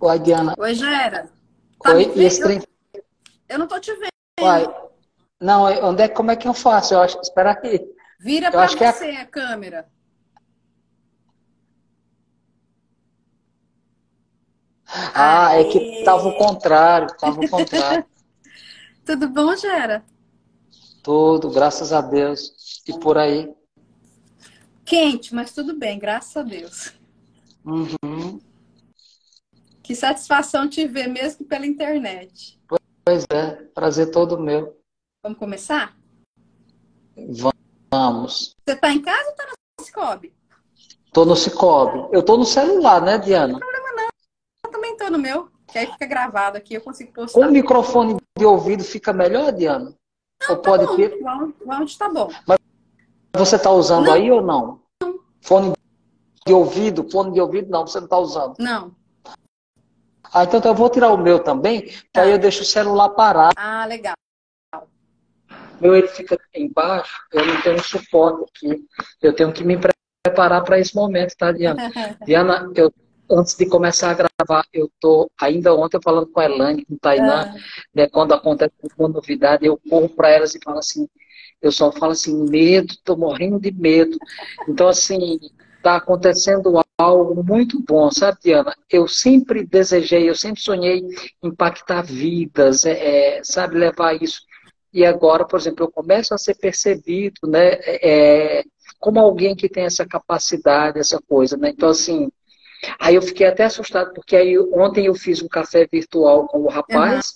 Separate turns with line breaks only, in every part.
Oi, Diana.
Oi, Gera. Tá
Oi, e esse trem...
Eu não tô te vendo.
Uai, não, onde é, como é que eu faço? Eu acho, espera aí.
Vira pra
acho que é a-
você a câmera.
Ah, é
Aê.
que tava o contrário, tava o contrário.
Tudo bom, Gera?
Tudo, graças a Deus. E por aí.
Quente, mas tudo bem, graças a Deus.
Uhum.
Que satisfação te ver, mesmo pela internet.
Pois é, prazer todo meu.
Vamos começar?
Vamos.
Você tá em casa ou tá na Cicobi?
Tô no Cicobi. Eu tô no celular, né, Diana?
Eu também tô no meu, que aí fica gravado aqui, eu consigo
Com
postar.
o microfone de ouvido fica melhor, Diana? ou pode
Tá bom,
ter?
o áudio- o áudio tá bom.
Você tá usando
Não.
aí ou não? Fone de ouvido? Fone de ouvido não, você não tá usando.
Não.
Ah, então eu vou tirar o meu também, que
Tá.
aí eu deixo o celular parar.
Ah, legal.
Meu ele fica embaixo, eu não tenho suporte aqui. Eu tenho que me preparar para esse momento, tá, Diana? Diana, eu, antes de começar a gravar, eu tô ainda ontem falando com a Elane, com o Tainá,
Ah,
né, quando acontece alguma novidade, eu corro para elas e falo assim, eu só falo assim, medo, tô morrendo de medo. Então, assim, tá acontecendo algo muito bom, sabe, Diana? Eu sempre desejei, eu sempre sonhei impactar vidas, é, é, sabe, levar isso. E agora, por exemplo, eu começo a ser percebido, né, é, como alguém que tem essa capacidade, essa coisa, né? Então, assim, aí eu fiquei até assustado, porque aí ontem eu fiz um café virtual com o rapaz,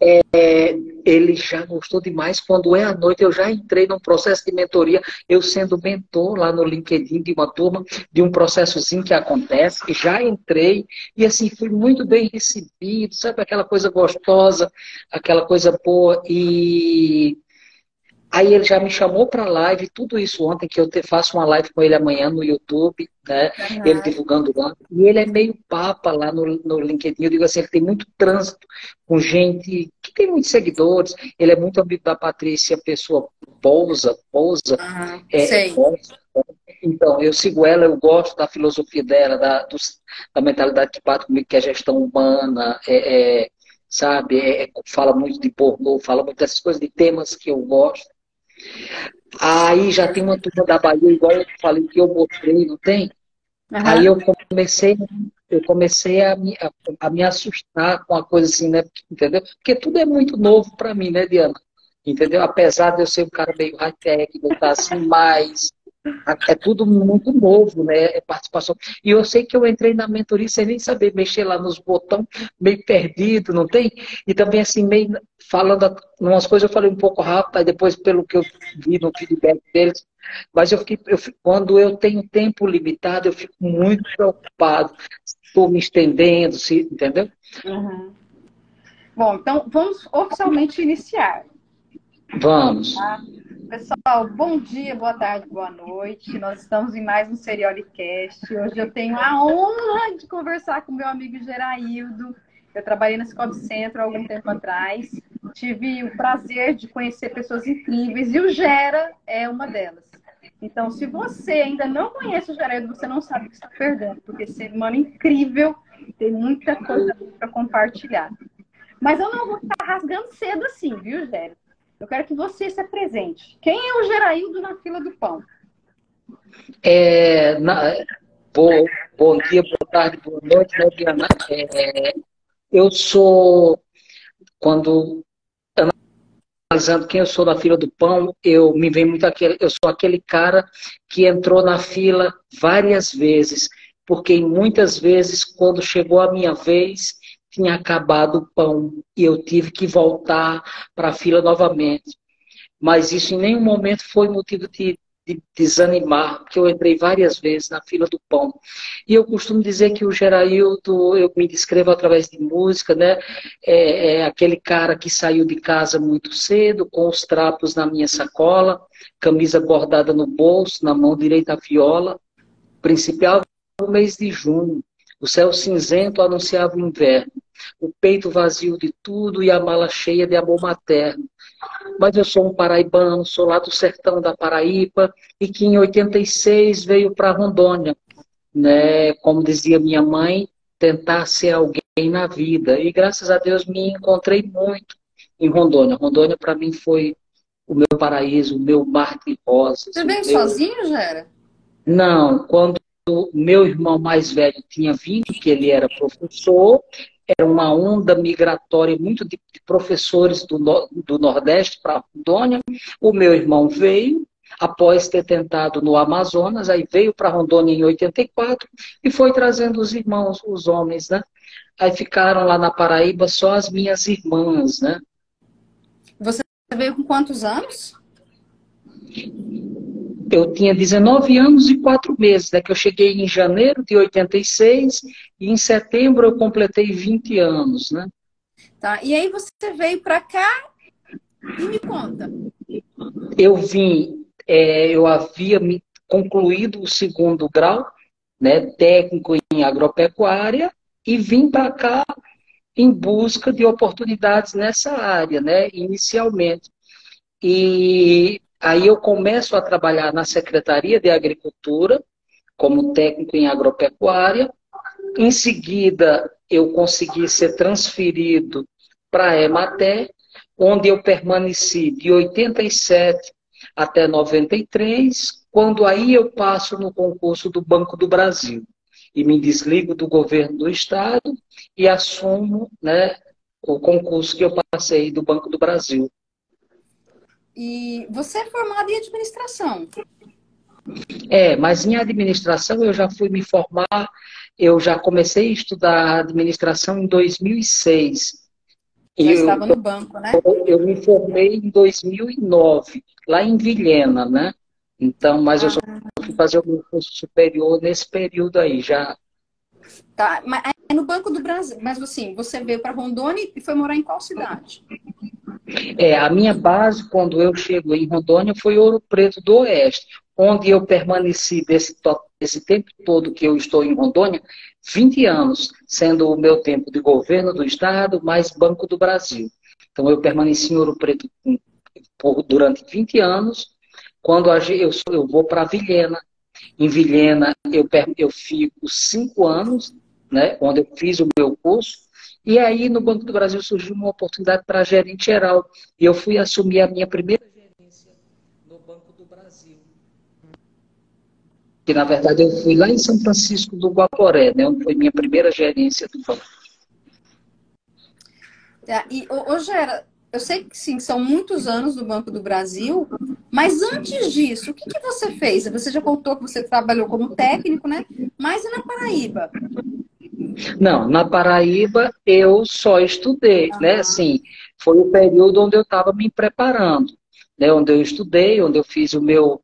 é, ele já gostou demais. Quando é à noite, eu já entrei num processo de mentoria, eu sendo mentor lá no LinkedIn de uma turma, de um processozinho que acontece, já entrei, e assim, fui muito bem recebido, sabe, aquela coisa gostosa, aquela coisa boa, e aí ele já me chamou para live, tudo isso ontem, que eu te, faço uma live com ele amanhã no YouTube, né,
aham.
ele divulgando lá, e ele é meio papa lá no, no LinkedIn, eu digo assim, ele tem muito trânsito com gente que tem muitos seguidores, ele é muito amigo da Patrícia Pessoa Pousa, Pousa,
Aham,
é,
Sei.
Então, eu sigo ela, eu gosto da filosofia dela, da, dos- da mentalidade que bate comigo, que é gestão humana, é, é, sabe, é, é, fala muito de pornô, fala muito dessas coisas, de temas que eu gosto. Aí já tem uma turma da Bahia, igual eu falei que eu mostrei, não tem?
Aham.
Aí eu comecei, eu comecei a me, a, a me assustar com a coisa assim, né? Entendeu? Porque tudo é muito novo para mim, né, Diana? Entendeu? Apesar de eu ser um cara meio high-tech, estar assim mais. É tudo muito novo, né? É participação. E eu sei que eu entrei na mentoria sem nem saber mexer lá nos botões, meio perdido, não tem? E também assim, meio falando umas coisas, eu falei um pouco rápido, aí depois, pelo que eu vi no feedback deles, mas eu fiquei, eu quando eu tenho tempo limitado, eu fico muito preocupado. Estou me estendendo, se, entendeu?
Uhum. Bom, então vamos oficialmente iniciar.
Vamos.
Pessoal, bom dia, boa tarde, boa noite. Nós estamos em mais um Seriolicast. Hoje eu tenho a honra de conversar com meu amigo Geraildo. Eu trabalhei na Cicobi Centro há algum tempo atrás. Tive o prazer de conhecer pessoas incríveis e o Gera é uma delas. Então, se você ainda não conhece o Geraildo, você não sabe o que está perdendo, porque esse humano incrível tem muita coisa para compartilhar. Mas eu não vou ficar rasgando cedo assim, viu, Gera? Eu quero que você se apresente. Quem é o Geraildo na fila do pão?
É, na- bom, bom dia, boa tarde, boa noite, né, Diana? É, eu sou, quando analisando quem eu sou na fila do pão, eu me vem muito aquele, eu sou aquele cara que entrou na fila várias vezes, porque muitas vezes, quando chegou a minha vez, tinha acabado o pão e eu tive que voltar para a fila novamente. Mas isso em nenhum momento foi motivo de, de desanimar, porque eu entrei várias vezes na fila do pão. E eu costumo dizer que o Geraildo, eu me descrevo através de música, né? É, é aquele cara que saiu de casa muito cedo, com os trapos na minha sacola, camisa bordada no bolso, na mão direita a viola, principal no mês de junho. O céu cinzento anunciava o inverno, o peito vazio de tudo e a mala cheia de amor materno. Mas eu sou um paraibano, sou lá do sertão da Paraíba e que em 86 veio para Rondônia, né? Como dizia minha mãe, tentar ser alguém na vida. E graças a Deus me encontrei muito em Rondônia. Rondônia para mim foi o meu paraíso, o meu mar de rosas.
Você veio
meu...
sozinho, Gera?
Não, quando meu irmão mais velho tinha vindo, que ele era professor, era uma onda migratória muito de professores do, do Nordeste para Rondônia. O meu irmão veio, após ter tentado no Amazonas, aí veio para Rondônia em 84 e foi trazendo os irmãos, os homens, né? Aí ficaram lá na Paraíba só as minhas irmãs, né?
Você veio com quantos anos?
Eu tinha 19 anos e 4 meses, né? Que eu cheguei em janeiro de 86 e em setembro eu completei 20 anos, né?
Tá. E aí você veio para cá e me conta.
Eu vim, é, eu havia me concluído o segundo grau, né? Técnico em agropecuária e vim para cá em busca de oportunidades nessa área, né? Inicialmente. E Aí eu começo a trabalhar na Secretaria de Agricultura, como técnico em agropecuária. Em seguida, eu consegui ser transferido para a Ematé, onde eu permaneci de 87 até 93, quando aí eu passo no concurso do Banco do Brasil e me desligo do governo do estado e assumo né, o concurso que eu passei do Banco do Brasil.
E você é formado em administração.
É, mas em administração eu já fui me formar, eu já comecei a estudar administração em 2006.
Já eu, estava no banco, né?
Eu, eu, me formei em 2009, lá em Vilhena, né? Então, mas ah. eu só ah. fui fazer o meu curso superior nesse período aí, já.
Tá, mas é no Banco do Brasil, mas assim, você veio para Rondônia e foi morar em qual cidade?
É, a minha base, quando eu chego em Rondônia, foi Ouro Preto do Oeste, onde eu permaneci desse, desse tempo todo que eu estou em Rondônia, 20 anos, sendo o meu tempo de governo do Estado, mais Banco do Brasil. Então, eu permaneci em Ouro Preto por, durante 20 anos. Quando eu, eu vou para Vilhena, em Vilhena eu, eu fico cinco anos, né, onde eu fiz o meu curso, e aí, no Banco do Brasil, surgiu uma oportunidade para gerente geral. E eu fui assumir a minha primeira gerência no Banco do Brasil. Que, na verdade, eu fui lá em São Francisco do Guaporé, né, foi minha primeira gerência do banco.
É, e, ô, Gera, eu sei que sim, são muitos anos no Banco do Brasil, mas antes disso, o que, que você fez? Você já contou que você trabalhou como técnico, né? Mas e na Paraíba?
Não, na Paraíba eu só estudei, uhum. né? Assim, foi o período onde eu estava me preparando, né? Onde eu estudei, onde eu fiz o meu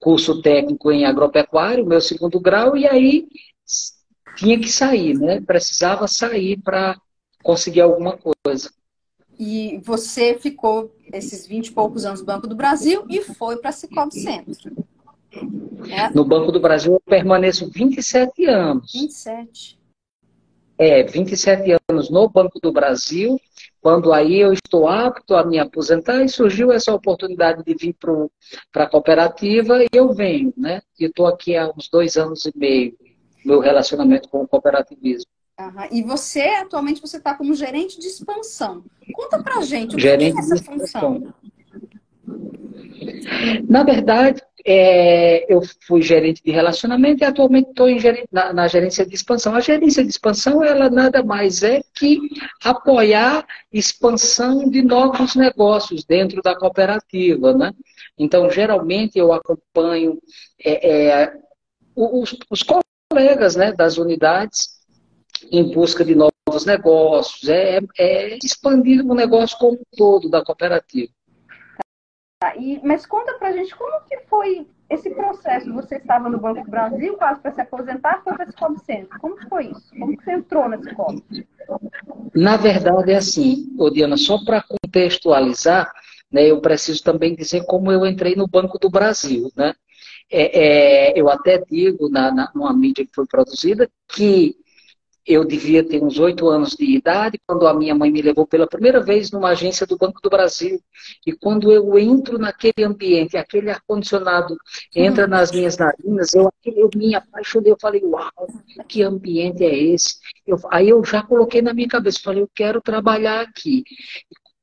curso técnico em agropecuário, o meu segundo grau, e aí tinha que sair, né? Precisava sair para conseguir alguma coisa.
E você ficou esses 20 e poucos anos no Banco do Brasil e foi para a Cicobi Centro.
É. No Banco do Brasil eu permaneço 27 anos.
27
é, 27 anos no Banco do Brasil, quando aí eu estou apto a me aposentar e surgiu essa oportunidade de vir para a cooperativa e eu venho, né? E estou aqui há uns dois anos e meio, meu relacionamento com o cooperativismo.
E você, atualmente, você está como gerente de expansão. Conta para gente, o gerente que é essa função?
Na verdade, é, eu fui gerente de relacionamento e atualmente estou na, na, gerência de expansão. A gerência de expansão, ela nada mais é que apoiar expansão de novos negócios dentro da cooperativa, né? Então, geralmente, eu acompanho é, é, os, os, colegas né, das unidades em busca de novos negócios, é, é expandir o negócio como um todo da cooperativa.
E, mas conta pra gente como que foi esse processo. Você estava no Banco do Brasil, quase para se aposentar, foi para Cicobi Centro. Como foi isso? Como que você entrou na Cicobi?
Na verdade é assim, Diana, só para contextualizar, né, eu preciso também dizer como eu entrei no Banco do Brasil. Né? É, é, eu até digo na, na, numa mídia que foi produzida que eu devia ter uns oito anos de idade quando a minha mãe me levou pela primeira vez numa agência do Banco do Brasil. E quando eu entro naquele ambiente, aquele ar-condicionado entra nas minhas narinas, eu, eu me apaixonei, eu falei, uau, que ambiente é esse? Eu, aí eu já coloquei na minha cabeça, falei, eu quero trabalhar aqui.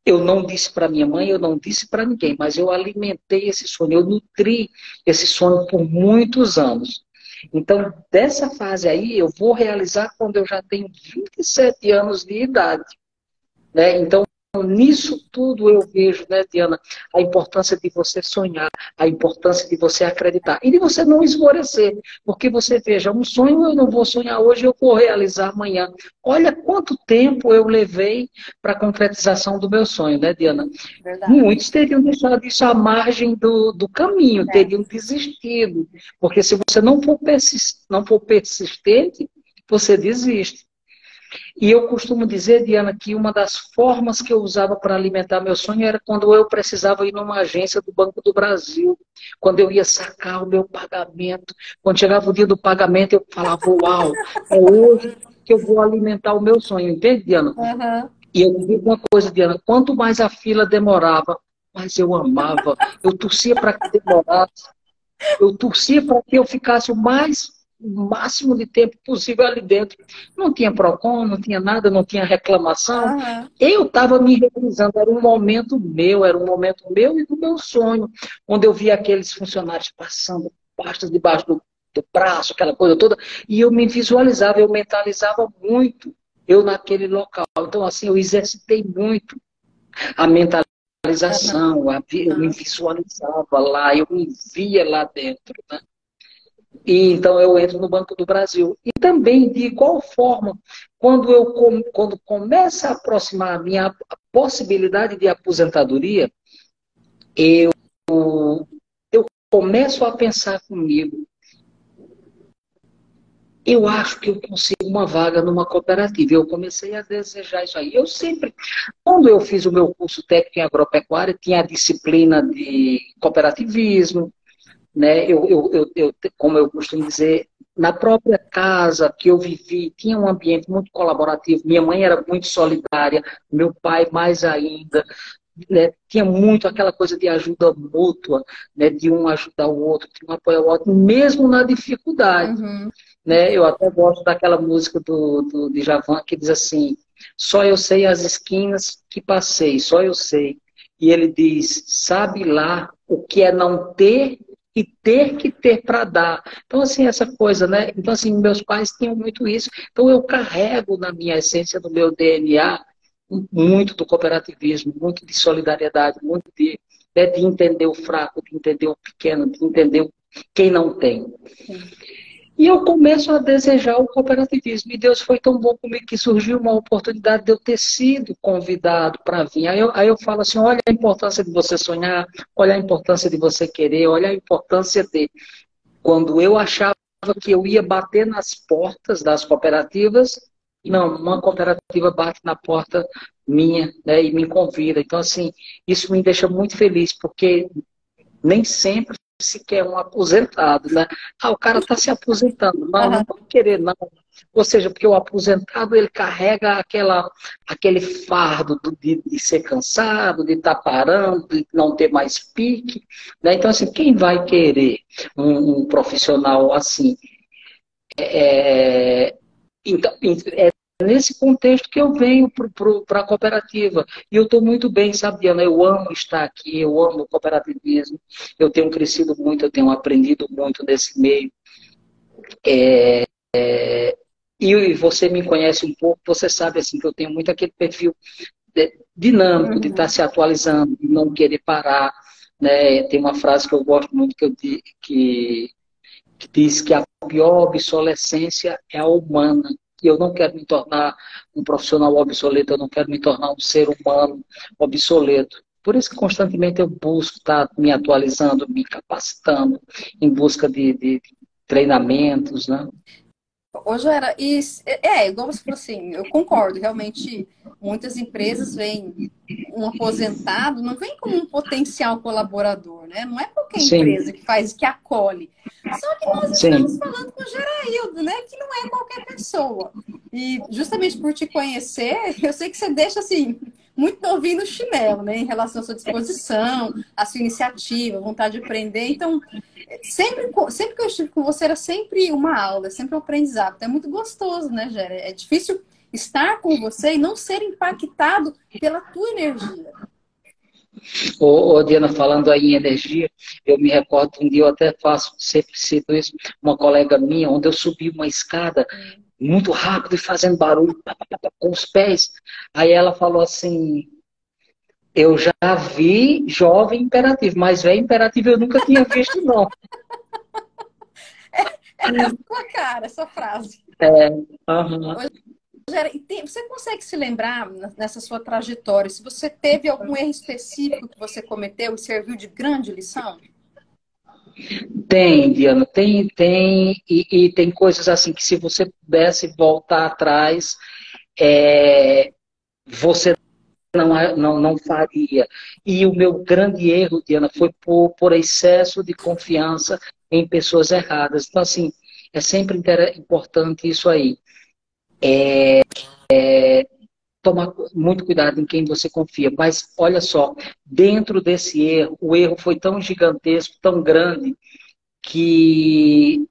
Eu não disse para minha mãe, eu não disse para ninguém, mas eu alimentei esse sonho, eu nutri esse sonho por muitos anos. Então, dessa fase aí, eu vou realizar quando eu já tenho 27 anos de idade. Né? Então, Nisso tudo eu vejo, né, Diana, a importância de você sonhar, a importância de você acreditar e de você não esmorecer. Porque você veja, um sonho eu não vou sonhar hoje, eu vou realizar amanhã. Olha quanto tempo eu levei para a concretização do meu sonho, né, Diana? Verdade. Muitos teriam deixado isso à margem do, do caminho, é. teriam desistido. Porque se você não for, persist, não for persistente, você desiste. E eu costumo dizer, Diana, que uma das formas que eu usava para alimentar meu sonho era quando eu precisava ir numa agência do Banco do Brasil, quando eu ia sacar o meu pagamento. Quando chegava o dia do pagamento, eu falava, uau, é hoje que eu vou alimentar o meu sonho. Entende, Diana? Uhum. E eu digo uma coisa, Diana, quanto mais a fila demorava, mais eu amava. Eu torcia para que demorasse. Eu torcia para que eu ficasse o mais o máximo de tempo possível ali dentro. Não tinha PROCON, não tinha nada, não tinha reclamação. Uhum. Eu estava me realizando, era um momento meu, era um momento meu e do meu sonho, onde eu via aqueles funcionários passando pastas debaixo do, do braço, aquela coisa toda, e eu me visualizava, eu mentalizava muito eu naquele local. Então, assim, eu exercitei muito a mentalização, uhum. eu me visualizava lá, eu me via lá dentro, né? E então eu entro no Banco do Brasil. E também, de igual forma, quando eu quando começa a aproximar a minha possibilidade de aposentadoria, eu, eu começo a pensar comigo. Eu acho que eu consigo uma vaga numa cooperativa. Eu comecei a desejar isso aí. Eu sempre, quando eu fiz o meu curso técnico em agropecuária, tinha a disciplina de cooperativismo, né? Eu, eu, eu, eu, como eu costumo dizer, na própria casa que eu vivi, tinha um ambiente muito colaborativo. Minha mãe era muito solidária, meu pai mais ainda. Né? Tinha muito aquela coisa de ajuda mútua, né? de um ajudar o outro, de um apoiar o outro, mesmo na dificuldade. Uhum. Né? Eu até gosto daquela música do, do, de Javan que diz assim: só eu sei as esquinas que passei, só eu sei. E ele diz: sabe lá o que é não ter e ter que ter para dar. Então, assim, essa coisa, né? Então, assim, meus pais tinham muito isso. Então, eu carrego na minha essência, no meu DNA, muito do cooperativismo, muito de solidariedade, muito de, né, de entender o fraco, de entender o pequeno, de entender quem não tem. Sim. E eu começo a desejar o cooperativismo. E Deus foi tão bom comigo que surgiu uma oportunidade de eu ter sido convidado para vir. Aí eu, aí eu falo assim: olha a importância de você sonhar, olha a importância de você querer, olha a importância de. Quando eu achava que eu ia bater nas portas das cooperativas, não, uma cooperativa bate na porta minha né, e me convida. Então, assim, isso me deixa muito feliz, porque nem sempre se quer um aposentado, né? Ah, o cara está se aposentando. Não, uhum. não pode querer, não. Ou seja, porque o aposentado ele carrega aquela, aquele fardo de, de ser cansado, de estar tá parando, de não ter mais pique. Né? Então, assim, quem vai querer um, um profissional assim? É, então, é, nesse contexto que eu venho para a cooperativa. E eu estou muito bem, sabe, Diana? Eu amo estar aqui, eu amo o cooperativismo. Eu tenho crescido muito, eu tenho aprendido muito nesse meio. É, é, e você me conhece um pouco, você sabe assim que eu tenho muito aquele perfil dinâmico uhum. de estar se atualizando, de não querer parar. Né? Tem uma frase que eu gosto muito que, eu, que, que diz que a pior obsolescência é a humana que eu não quero me tornar um profissional obsoleto, eu não quero me tornar um ser humano obsoleto. Por isso que constantemente eu busco estar me atualizando, me capacitando, em busca de, de treinamentos, né?
Hoje era isso. É, igual você falou assim, eu concordo, realmente muitas empresas veem um aposentado, não vem como um potencial colaborador, né? Não é qualquer Sim. empresa que faz, que acolhe. Só que nós Sim. estamos falando com o Geraildo, né? Que não é qualquer pessoa. E justamente por te conhecer, eu sei que você deixa assim, muito novinho no chinelo, né? Em relação à sua disposição, à sua iniciativa, vontade de aprender. Então, sempre, sempre que eu estive com você, era sempre uma aula, sempre um aprendizado. Então, é muito gostoso, né, Gera? É difícil estar com você e não ser impactado pela tua energia.
Ô, ô, Diana, falando aí em energia, eu me recordo um dia, eu até faço, sempre cito isso, uma colega minha, onde eu subi uma escada muito rápido e fazendo barulho com os pés. Aí ela falou assim: Eu já vi jovem imperativo, mas velho imperativo eu nunca tinha visto, não.
É, é a sua cara, essa frase.
É, uhum.
Você consegue se lembrar nessa sua trajetória se você teve algum erro específico que você cometeu e serviu de grande lição?
Tem, Diana, tem, tem, e, e, tem coisas assim que se você pudesse voltar atrás, é, você não, não, não faria. E o meu grande erro, Diana, foi por, por excesso de confiança em pessoas erradas. Então, assim, é sempre importante isso aí. É, é, tomar muito cuidado em quem você confia. Mas olha só, dentro desse erro, o erro foi tão gigantesco, tão grande, que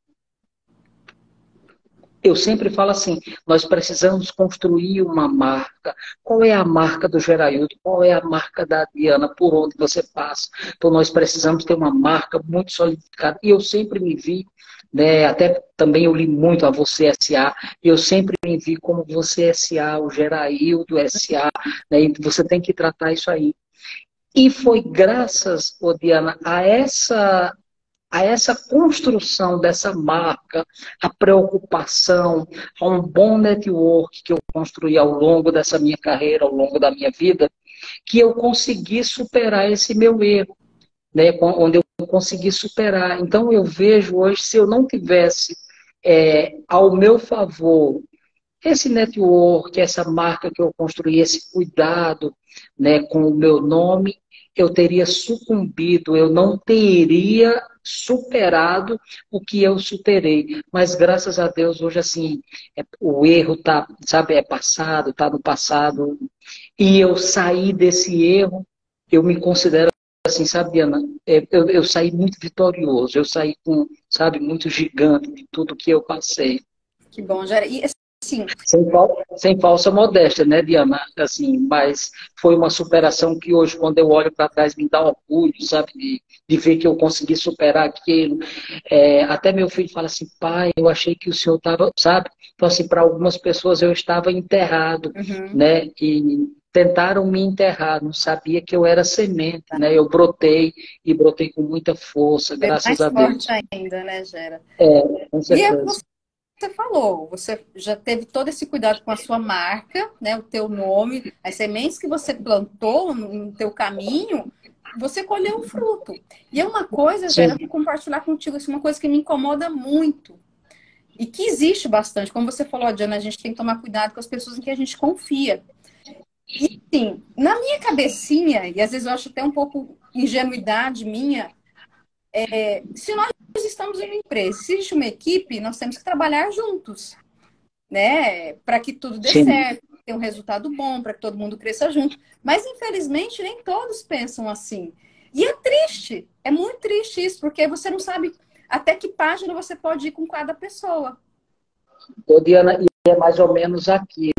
eu sempre falo assim, nós precisamos construir uma marca. Qual é a marca do Geraildo? Qual é a marca da Diana? Por onde você passa? Então nós precisamos ter uma marca muito solidificada. E eu sempre me vi né? Até também eu li muito a Você SA, e eu sempre me vi como Você SA, o Geraildo SA, né? E você tem que tratar isso aí. E foi graças, oh Diana, a essa a essa construção dessa marca, a preocupação, a um bom network que eu construí ao longo dessa minha carreira, ao longo da minha vida, que eu consegui superar esse meu erro né, onde eu consegui superar. Então eu vejo hoje, se eu não tivesse é, ao meu favor esse network, essa marca que eu construí, esse cuidado né, com o meu nome, eu teria sucumbido, eu não teria superado o que eu superei. Mas graças a Deus, hoje, assim, é, o erro tá, sabe, é passado, tá no passado. E eu saí desse erro, eu me considero assim, sabe, Diana, é, eu, eu saí muito vitorioso, eu saí com, sabe, muito gigante de tudo que eu passei.
Que bom, Jara. E assim...
Sem, sem falsa modéstia, né, Diana? Assim, mas foi uma superação que hoje, quando eu olho para trás, me dá orgulho, sabe, de, de ver que eu consegui superar aquilo. É, até meu filho fala assim, pai, eu achei que o senhor estava, sabe? Então, assim, para algumas pessoas eu estava enterrado, uhum. né? E tentaram me enterrar, não sabia que eu era semente, né? Eu brotei e brotei com muita força, Bem graças a Deus.
forte ainda, né, Gera?
É, com certeza.
E você falou, você já teve todo esse cuidado com a sua marca, né, o teu nome, as sementes que você plantou no teu caminho, você colheu um fruto. E é uma coisa, Gera, vou compartilhar contigo, isso é uma coisa que me incomoda muito. E que existe bastante. Como você falou, Diana, a gente tem que tomar cuidado com as pessoas em que a gente confia. E sim, na minha cabecinha, e às vezes eu acho até um pouco ingenuidade minha, é, se nós estamos em uma empresa, se existe uma equipe, nós temos que trabalhar juntos, né? Para que tudo dê sim. certo, ter um resultado bom, para que todo mundo cresça junto. Mas infelizmente nem todos pensam assim. E é triste, é muito triste isso, porque você não sabe até que página você pode ir com cada pessoa.
Ô, Diana, e é mais ou menos aqui.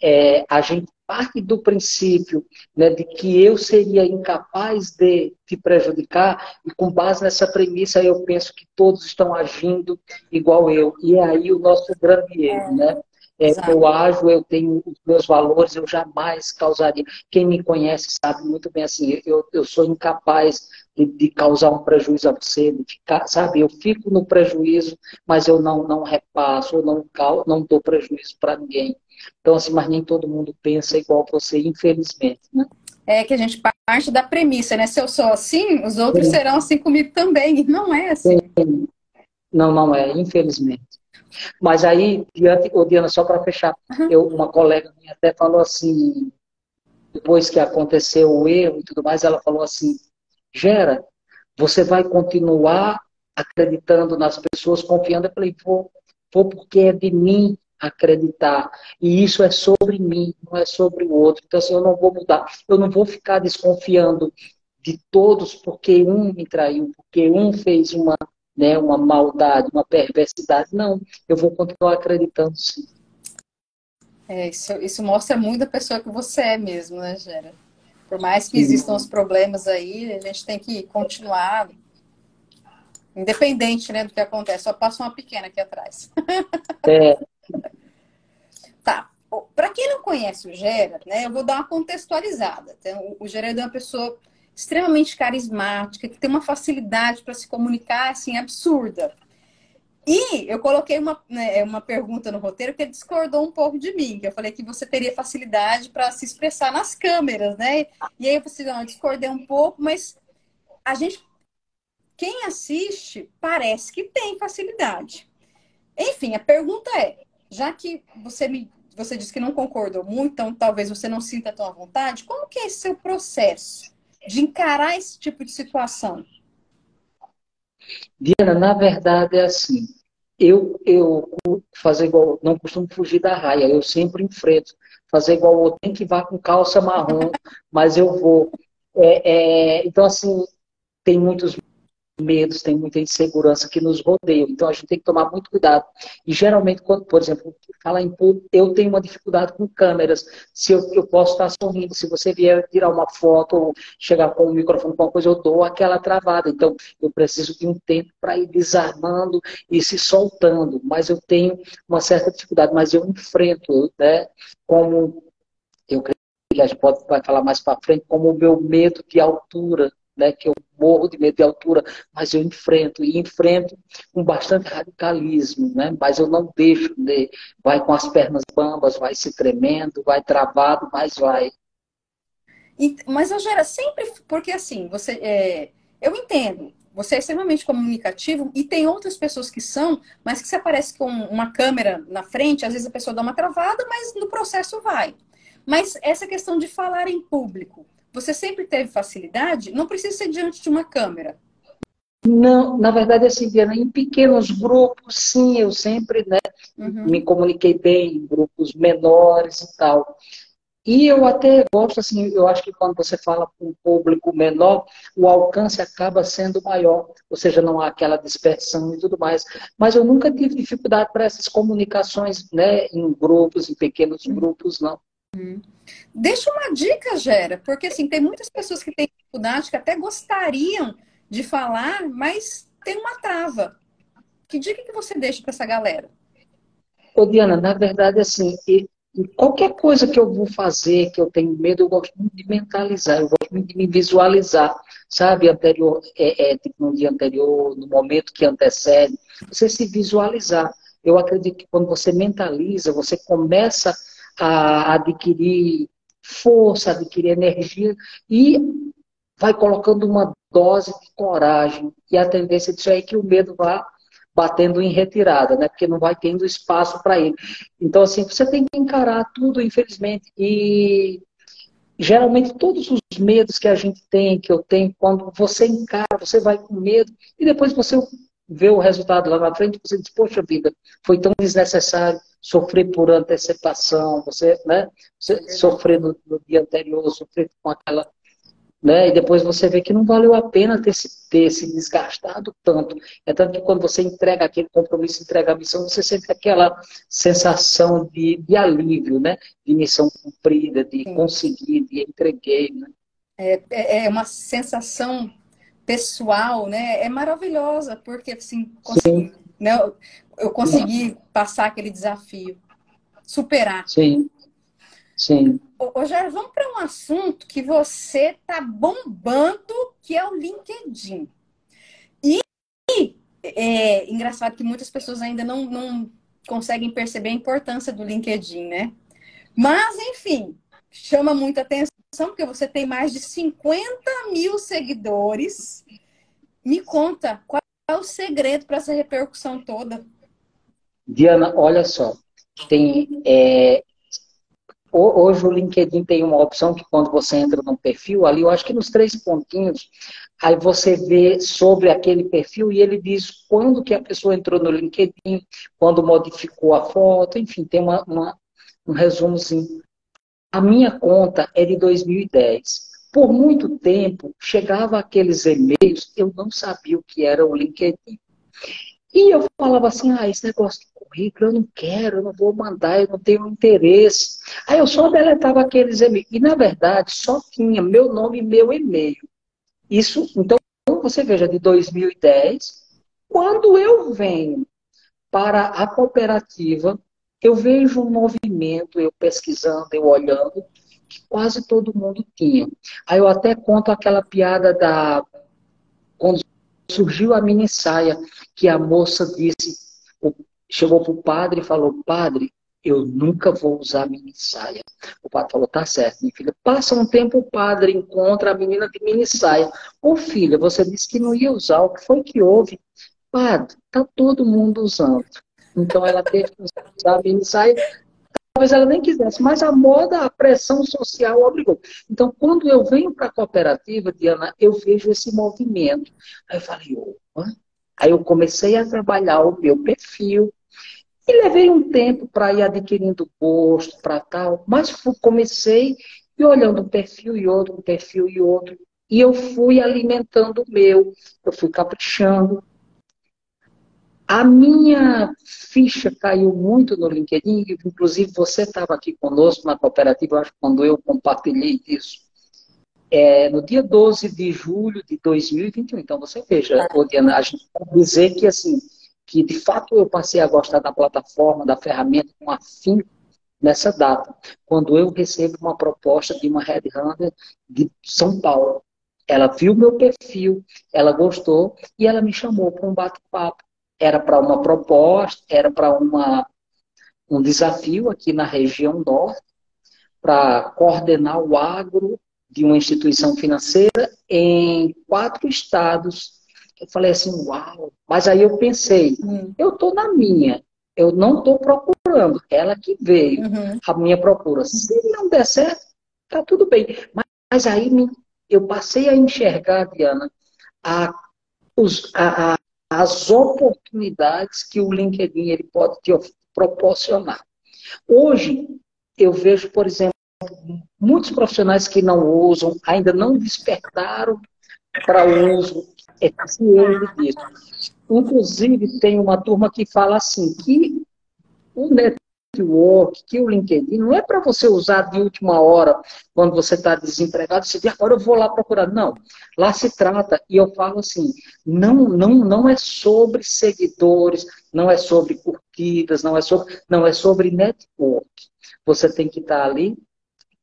É, a gente parte do princípio né, de que eu seria incapaz de te prejudicar, e com base nessa premissa eu penso que todos estão agindo igual eu. E é aí o nosso grande erro, né? É, eu ajo, eu tenho os meus valores, eu jamais causaria. Quem me conhece sabe muito bem assim, eu, eu sou incapaz de, de, causar um prejuízo a você, de ficar, sabe? Eu fico no prejuízo, mas eu não, não repasso, eu não, não dou prejuízo para ninguém. Então, assim, mas nem todo mundo pensa igual você, infelizmente, né?
É que a gente parte da premissa, né? Se eu sou assim, os outros Sim. serão assim comigo também. E não é assim. Sim.
Não, não é, infelizmente. Mas aí, diante, ô Diana, só para fechar, uhum. eu, uma colega minha até falou assim, depois que aconteceu o erro e tudo mais, ela falou assim, Gera, você vai continuar acreditando nas pessoas, confiando? Eu falei, vou, vou porque é de mim, acreditar. E isso é sobre mim, não é sobre o outro. Então, assim, eu não vou mudar. Eu não vou ficar desconfiando de todos porque um me traiu, porque um fez uma, né, uma maldade, uma perversidade. Não, eu vou continuar acreditando sim.
É, isso, isso mostra muito da pessoa que você é mesmo, né, Gera? Por mais que existam os problemas aí, a gente tem que continuar independente né, do que acontece. Só passa uma pequena aqui atrás. É. tá. Para quem não conhece o Gera, né, eu vou dar uma contextualizada. Então, o Gera é uma pessoa extremamente carismática, que tem uma facilidade para se comunicar assim absurda. E eu coloquei uma, né, uma pergunta no roteiro que ele discordou um pouco de mim, que eu falei que você teria facilidade para se expressar nas câmeras, né? E aí eu falei, não, eu discordei um pouco, mas a gente, quem assiste, parece que tem facilidade. Enfim, a pergunta é, já que você me você disse que não concordou muito, então talvez você não sinta tão à vontade, como que é esse seu processo de encarar esse tipo de situação?
Diana, na verdade é assim. Eu, eu fazer igual, não costumo fugir da raia, eu sempre enfrento. Fazer igual o outro, tem que vá com calça marrom, mas eu vou. É, é, então, assim, tem muitos medos, tem muita insegurança que nos rodeia. Então a gente tem que tomar muito cuidado. E geralmente, quando, por exemplo, falar em público, eu tenho uma dificuldade com câmeras. Se eu, eu posso estar sorrindo, se você vier tirar uma foto ou chegar com o microfone com uma coisa, eu dou aquela travada. Então eu preciso de um tempo para ir desarmando e se soltando. Mas eu tenho uma certa dificuldade, mas eu enfrento, né? Como eu creio que a gente pode vai falar mais para frente, como o meu medo de altura né, que eu morro de medo de altura, mas eu enfrento, e enfrento com bastante radicalismo, né, mas eu não deixo de, vai com as pernas bambas, vai se tremendo, vai travado, mas vai.
E, mas, Angela, sempre, porque assim, você, é, eu entendo, você é extremamente comunicativo e tem outras pessoas que são, mas que se aparece com uma câmera na frente, às vezes a pessoa dá uma travada, mas no processo vai. Mas essa questão de falar em público, você sempre teve facilidade? Não precisa ser diante de uma câmera.
Não, na verdade, assim, Diana, em pequenos grupos, sim, eu sempre né, uhum. me comuniquei bem, em grupos menores e tal. E eu até gosto, assim, eu acho que quando você fala com um público menor, o alcance acaba sendo maior, ou seja, não há aquela dispersão e tudo mais. Mas eu nunca tive dificuldade para essas comunicações, né, em grupos, em pequenos uhum. grupos, não.
Uhum. Deixa uma dica, Gera, porque assim, tem muitas pessoas que têm dificuldade, que até gostariam de falar, mas tem uma trava. Que dica que você deixa para essa galera?
Ô, Diana, na verdade, assim, qualquer coisa que eu vou fazer, que eu tenho medo, eu gosto muito de mentalizar, eu gosto muito de me visualizar, sabe? Anterior, é, é, tipo, no dia anterior, no momento que antecede, você se visualizar. Eu acredito que quando você mentaliza, você começa a adquirir força, adquirir energia e vai colocando uma dose de coragem. E a tendência disso é que o medo vá batendo em retirada, né? Porque não vai tendo espaço para ele. Então, assim, você tem que encarar tudo, infelizmente. E geralmente todos os medos que a gente tem, que eu tenho, quando você encara, você vai com medo e depois você vê o resultado lá na frente, você diz, poxa vida, foi tão desnecessário sofrer por antecipação, você, né, você sofrer no, no, dia anterior, sofrer com aquela. Né, e depois você vê que não valeu a pena ter se, ter se desgastado tanto. É tanto que quando você entrega aquele compromisso, entrega a missão, você sente aquela sensação de, de alívio, né? De missão cumprida, de Sim. conseguir, de entreguei. Né?
É, é, é uma sensação pessoal, né? É maravilhosa, porque assim, consegui, né, eu consegui passar aquele desafio, superar.
Sim. Sim.
Ô, Jair, vamos para um assunto que você tá bombando, que é o LinkedIn. E é engraçado que muitas pessoas ainda não, não conseguem perceber a importância do LinkedIn, né? Mas, enfim, chama muita atenção porque você tem mais de 50 mil seguidores. Me conta, qual é o segredo para essa repercussão toda?
Diana, olha só, tem é, hoje o LinkedIn tem uma opção que quando você entra no perfil, ali eu acho que nos três pontinhos, aí você vê sobre aquele perfil e ele diz quando que a pessoa entrou no LinkedIn, quando modificou a foto, enfim, tem uma, uma um resumozinho. A minha conta é de 2010. Por muito tempo, chegava aqueles e-mails, eu não sabia o que era o LinkedIn. E eu falava assim, ah, esse negócio de currículo eu não quero, eu não vou mandar, eu não tenho interesse. Aí eu só deletava aqueles e-mails. E, na verdade, só tinha meu nome e meu e-mail. Isso, então, você veja, de 2010, quando eu venho para a cooperativa, eu vejo um movimento, eu pesquisando, eu olhando, que quase todo mundo tinha. Aí eu até conto aquela piada da. Quando surgiu a mini saia, que a moça disse, chegou para o padre e falou: Padre, eu nunca vou usar mini saia. O padre falou: Tá certo, minha filha. Passa um tempo, o padre encontra a menina de mini saia. Ô filha, você disse que não ia usar, o que foi que houve? Padre, tá todo mundo usando. Então ela teve que usar mini saia. Talvez ela nem quisesse, mas a moda, a pressão social obrigou. Então, quando eu venho para a cooperativa, Diana, eu vejo esse movimento. Aí eu falei, opa. Aí eu comecei a trabalhar o meu perfil, e levei um tempo para ir adquirindo gosto para tal, mas comecei e olhando um perfil e outro, um perfil e outro. E eu fui alimentando o meu, eu fui caprichando. A minha ficha caiu muito no LinkedIn, inclusive você estava aqui conosco na cooperativa, acho que quando eu compartilhei isso. É, no dia 12 de julho de 2021. Então, você veja, Diana, a gente pode dizer que, assim, que de fato eu passei a gostar da plataforma, da ferramenta com afim nessa data, quando eu recebo uma proposta de uma headhunter de São Paulo. Ela viu meu perfil, ela gostou e ela me chamou para um bate-papo. Era para uma proposta, era para um desafio aqui na região norte para coordenar o agro de uma instituição financeira em quatro estados eu falei assim, uau. Mas aí eu pensei, uhum. eu estou na minha, eu não estou procurando, ela que veio, uhum. a minha procura. Se não der certo, tá tudo bem. Mas, mas aí me, eu passei a enxergar, Diana, a, os, a, a, as oportunidades que o LinkedIn ele pode te proporcionar. Hoje, eu vejo, por exemplo, muitos profissionais que não usam, ainda não despertaram para o uso é ciente disso. Inclusive, tem uma turma que fala assim, que o network, que o LinkedIn, não é para você usar de última hora, quando você está desempregado, você diz, agora eu vou lá procurar. Não, lá se trata, e eu falo assim, não, não, não é sobre seguidores, não é sobre curtidas, não é sobre, não é sobre network. Você tem que estar tá ali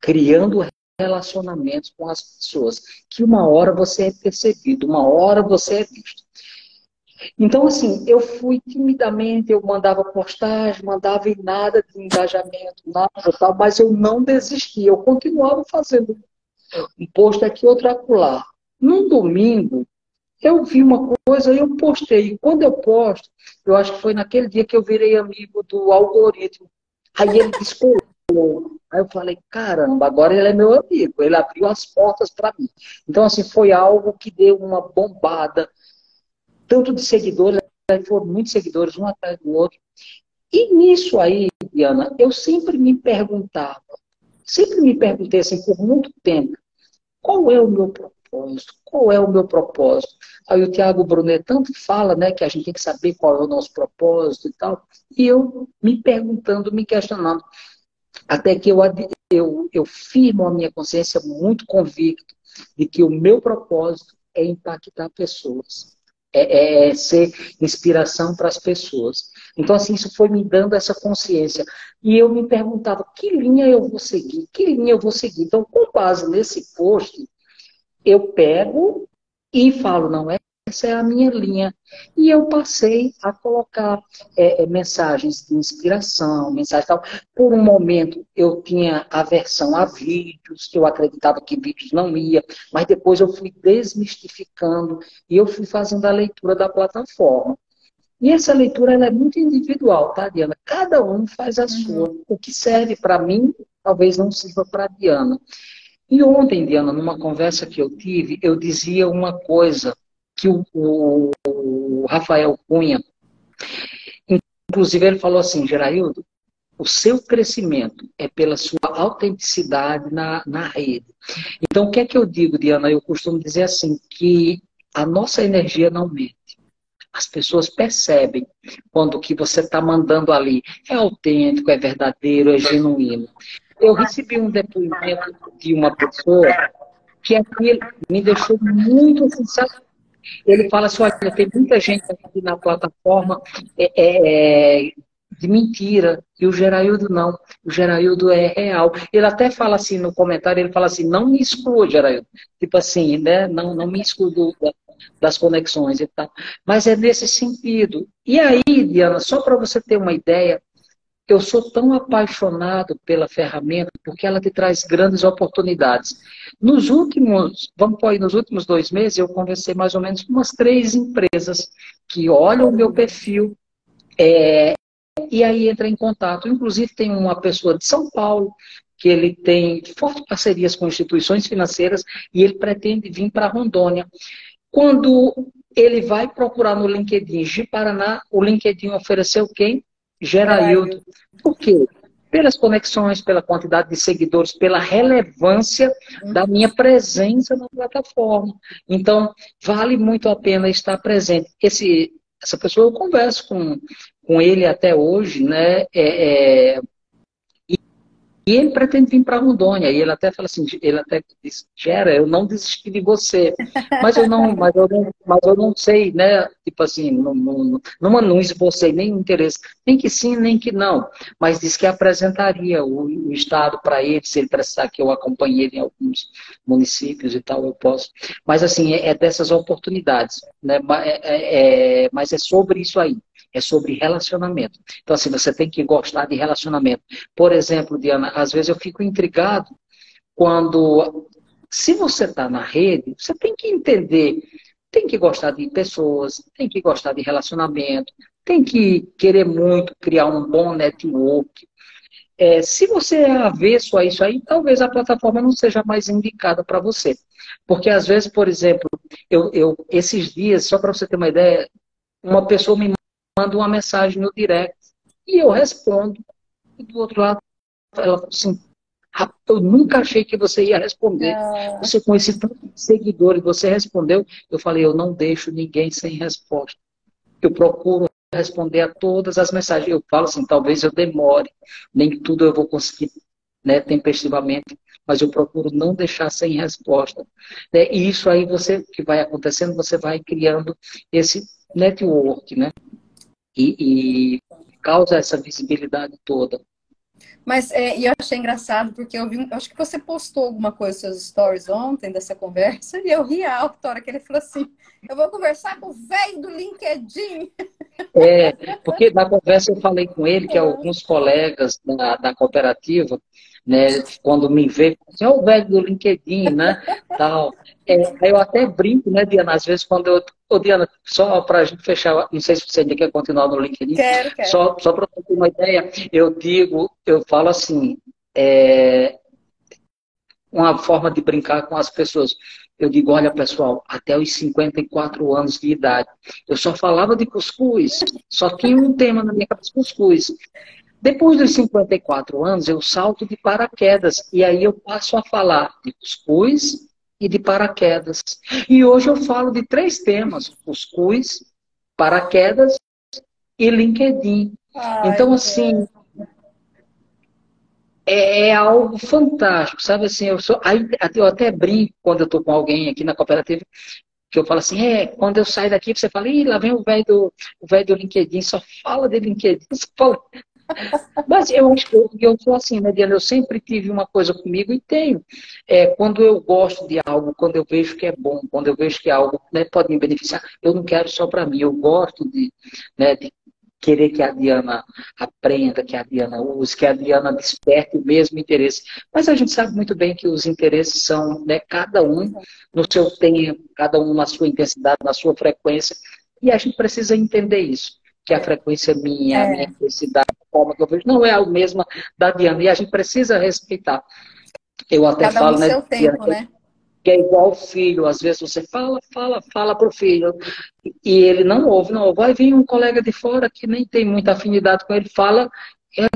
criando relacionamentos com as pessoas, que uma hora você é percebido, uma hora você é visto. Então, assim, eu fui timidamente, eu mandava postagem, mandava em nada de engajamento, nada tal, mas eu não desisti, eu continuava fazendo um post aqui, outro acolá. Num domingo, eu vi uma coisa e eu postei. Quando eu posto, eu acho que foi naquele dia que eu virei amigo do algoritmo. Aí ele descolou. Aí eu falei, caramba, agora ele é meu amigo, ele abriu as portas para mim. Então, assim, foi algo que deu uma bombada, tanto de seguidores, aí foram muitos seguidores, um atrás do outro. E nisso aí, Diana, eu sempre me perguntava, sempre me perguntei assim, por muito tempo, qual é o meu propósito? Qual é o meu propósito? Aí o Tiago Brunet tanto fala, né, que a gente tem que saber qual é o nosso propósito e tal. E eu me perguntando, me questionando, até que eu, eu, eu firmo a minha consciência muito convicto de que o meu propósito é impactar pessoas, é, é, é ser inspiração para as pessoas. Então, assim, isso foi me dando essa consciência. E eu me perguntava, que linha eu vou seguir? Que linha eu vou seguir? Então, com base nesse post, eu pego e falo, não é essa é a minha linha. E eu passei a colocar é, é, mensagens de inspiração, mensagens tal. Por um momento eu tinha aversão a vídeos, eu acreditava que vídeos não ia, mas depois eu fui desmistificando e eu fui fazendo a leitura da plataforma. E essa leitura ela é muito individual, tá, Diana? Cada um faz a uhum. sua. O que serve para mim, talvez não sirva para a Diana. E ontem, Diana, numa conversa que eu tive, eu dizia uma coisa que o, o, Rafael Cunha, inclusive, ele falou assim: Geraildo, o seu crescimento é pela sua autenticidade na, na rede. Então, o que é que eu digo, Diana? Eu costumo dizer assim, que a nossa energia não mente. As pessoas percebem quando o que você está mandando ali é autêntico, é verdadeiro, é genuíno. Eu recebi um depoimento de uma pessoa que aquilo me deixou muito sensacional. Ele fala assim, olha, tem muita gente aqui na plataforma é, é, é de mentira, e o Geraildo não. O Geraildo é real. Ele até fala assim no comentário, ele fala assim, não me exclua, Geraildo. Tipo assim, né? Não, não me exclua das conexões e tal. Mas é nesse sentido. E aí, Diana, só para você ter uma ideia, eu sou tão apaixonado pela ferramenta porque ela te traz grandes oportunidades. Nos últimos, vamos pôr aí, nos últimos dois meses, eu conversei mais ou menos com umas três empresas que olham o meu perfil é, e aí entra em contato. Inclusive tem uma pessoa de São Paulo que ele tem fortes parcerias com instituições financeiras e ele pretende vir para Rondônia. Quando ele vai procurar no LinkedIn de Paraná, o LinkedIn ofereceu quem? Geraildo. Por quê? Pelas conexões, pela quantidade de seguidores, pela relevância da minha presença na plataforma. Então, vale muito a pena estar presente. Esse, essa pessoa eu converso com, com ele até hoje, né? É, é, e ele pretende vir para Rondônia. E ele até fala assim, ele até disse, Gera, eu não desisti de você. Mas eu não, mas eu não, mas eu não sei, né? Tipo assim, não, não, não, não esbocei nem interesse. Nem que sim, nem que não. Mas disse que apresentaria o, o Estado para ele, se ele precisar que eu acompanhe ele em alguns municípios e tal, eu posso. Mas assim, é, é dessas oportunidades. Né? É, é, é, mas é sobre isso aí é sobre relacionamento. Então, assim, você tem que gostar de relacionamento. Por exemplo, Diana, às vezes eu fico intrigado quando, se você está na rede, você tem que entender, tem que gostar de pessoas, tem que gostar de relacionamento, tem que querer muito criar um bom network. É, se você é avesso a isso aí, talvez a plataforma não seja mais indicada para você. Porque às vezes, por exemplo, eu, eu esses dias, só para você ter uma ideia, uma pessoa me manda uma mensagem no direct e eu respondo. E do outro lado, ela fala assim, eu nunca achei que você ia responder. É. Você com esse tanto de seguidores, você respondeu. Eu falei, eu não deixo ninguém sem resposta. Eu procuro responder a todas as mensagens. Eu falo assim, talvez eu demore, nem tudo eu vou conseguir né, tempestivamente, mas eu procuro não deixar sem resposta. Né? E isso aí você que vai acontecendo, você vai criando esse network, né? E, e causa essa visibilidade toda.
Mas é, e eu achei engraçado porque eu vi, eu acho que você postou alguma coisa nos seus stories ontem dessa conversa e eu ri alto a hora que ele falou assim: eu vou conversar com o velho do LinkedIn.
É, porque na conversa eu falei com ele que alguns colegas da, da cooperativa né? Quando me vê, assim, o velho do LinkedIn, né? Tal. É, eu até brinco, né, Diana? Às vezes quando eu. Ô, Diana, só para a gente fechar, não sei se você ainda quer continuar no LinkedIn.
Quero, quero.
Só, só para ter uma ideia, eu digo, eu falo assim, é, uma forma de brincar com as pessoas. Eu digo, olha pessoal, até os 54 anos de idade, eu só falava de cuscuz, só tinha um tema na minha cabeça, cuscuz. Depois dos 54 anos, eu salto de paraquedas e aí eu passo a falar de cuscuz e de paraquedas. E hoje eu falo de três temas: cuscuz, paraquedas e LinkedIn. Ai, então, assim, é, é, algo fantástico, sabe assim? Eu, sou, aí, eu até brinco quando eu estou com alguém aqui na cooperativa, que eu falo assim, é, quando eu saio daqui, você fala, ih, lá vem o velho do, o velho do LinkedIn, só fala de LinkedIn, só fala mas eu acho que eu, eu sou assim, né, Diana? Eu sempre tive uma coisa comigo e tenho. É, quando eu gosto de algo, quando eu vejo que é bom, quando eu vejo que algo né, pode me beneficiar, eu não quero só para mim. Eu gosto de, né, de querer que a Diana aprenda, que a Diana use, que a Diana desperte o mesmo interesse. Mas a gente sabe muito bem que os interesses são, né, cada um no seu tempo, cada um na sua intensidade, na sua frequência, e a gente precisa entender isso. que a frequência minha, é. a minha intensidade, forma que eu vejo, não é a mesma da Diana. E a gente precisa respeitar. Eu até
Cada
falo,
um
né,
seu tempo, Diana, né?
que é igual o filho. Às vezes você fala, fala, fala para o filho e ele não ouve, não ouve. Vai vir um colega de fora que nem tem muita afinidade com ele, fala,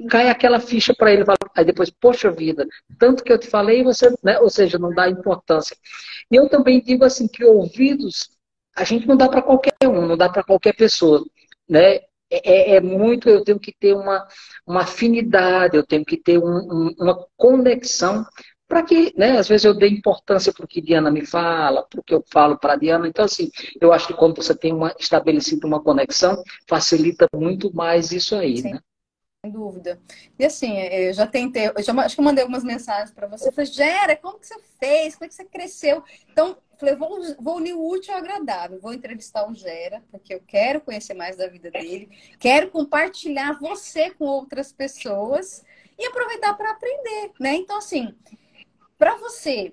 cai aquela ficha para ele. Aí depois, poxa vida, tanto que eu te falei, você, né? ou seja, não dá importância. E eu também digo assim que ouvidos a gente não dá para qualquer um, não dá para qualquer pessoa, né? É, é, é, muito, eu tenho que ter uma, uma afinidade, eu tenho que ter um, um, uma conexão para que, né, às vezes eu dê importância para o que Diana me fala, para o que eu falo para Diana. Então, assim, eu acho que quando você tem uma, estabelecido uma conexão, facilita muito mais isso aí, Sim. né?
Sem dúvida. E assim, eu já tentei, eu já, acho que eu mandei algumas mensagens para você. Eu falei, Gera, como que você fez? Como é que você cresceu? Então, falei, vou, vou unir o útil ao agradável. Vou entrevistar o Gera, porque eu quero conhecer mais da vida dele. Quero compartilhar você com outras pessoas e aproveitar para aprender, né? Então, assim, para você,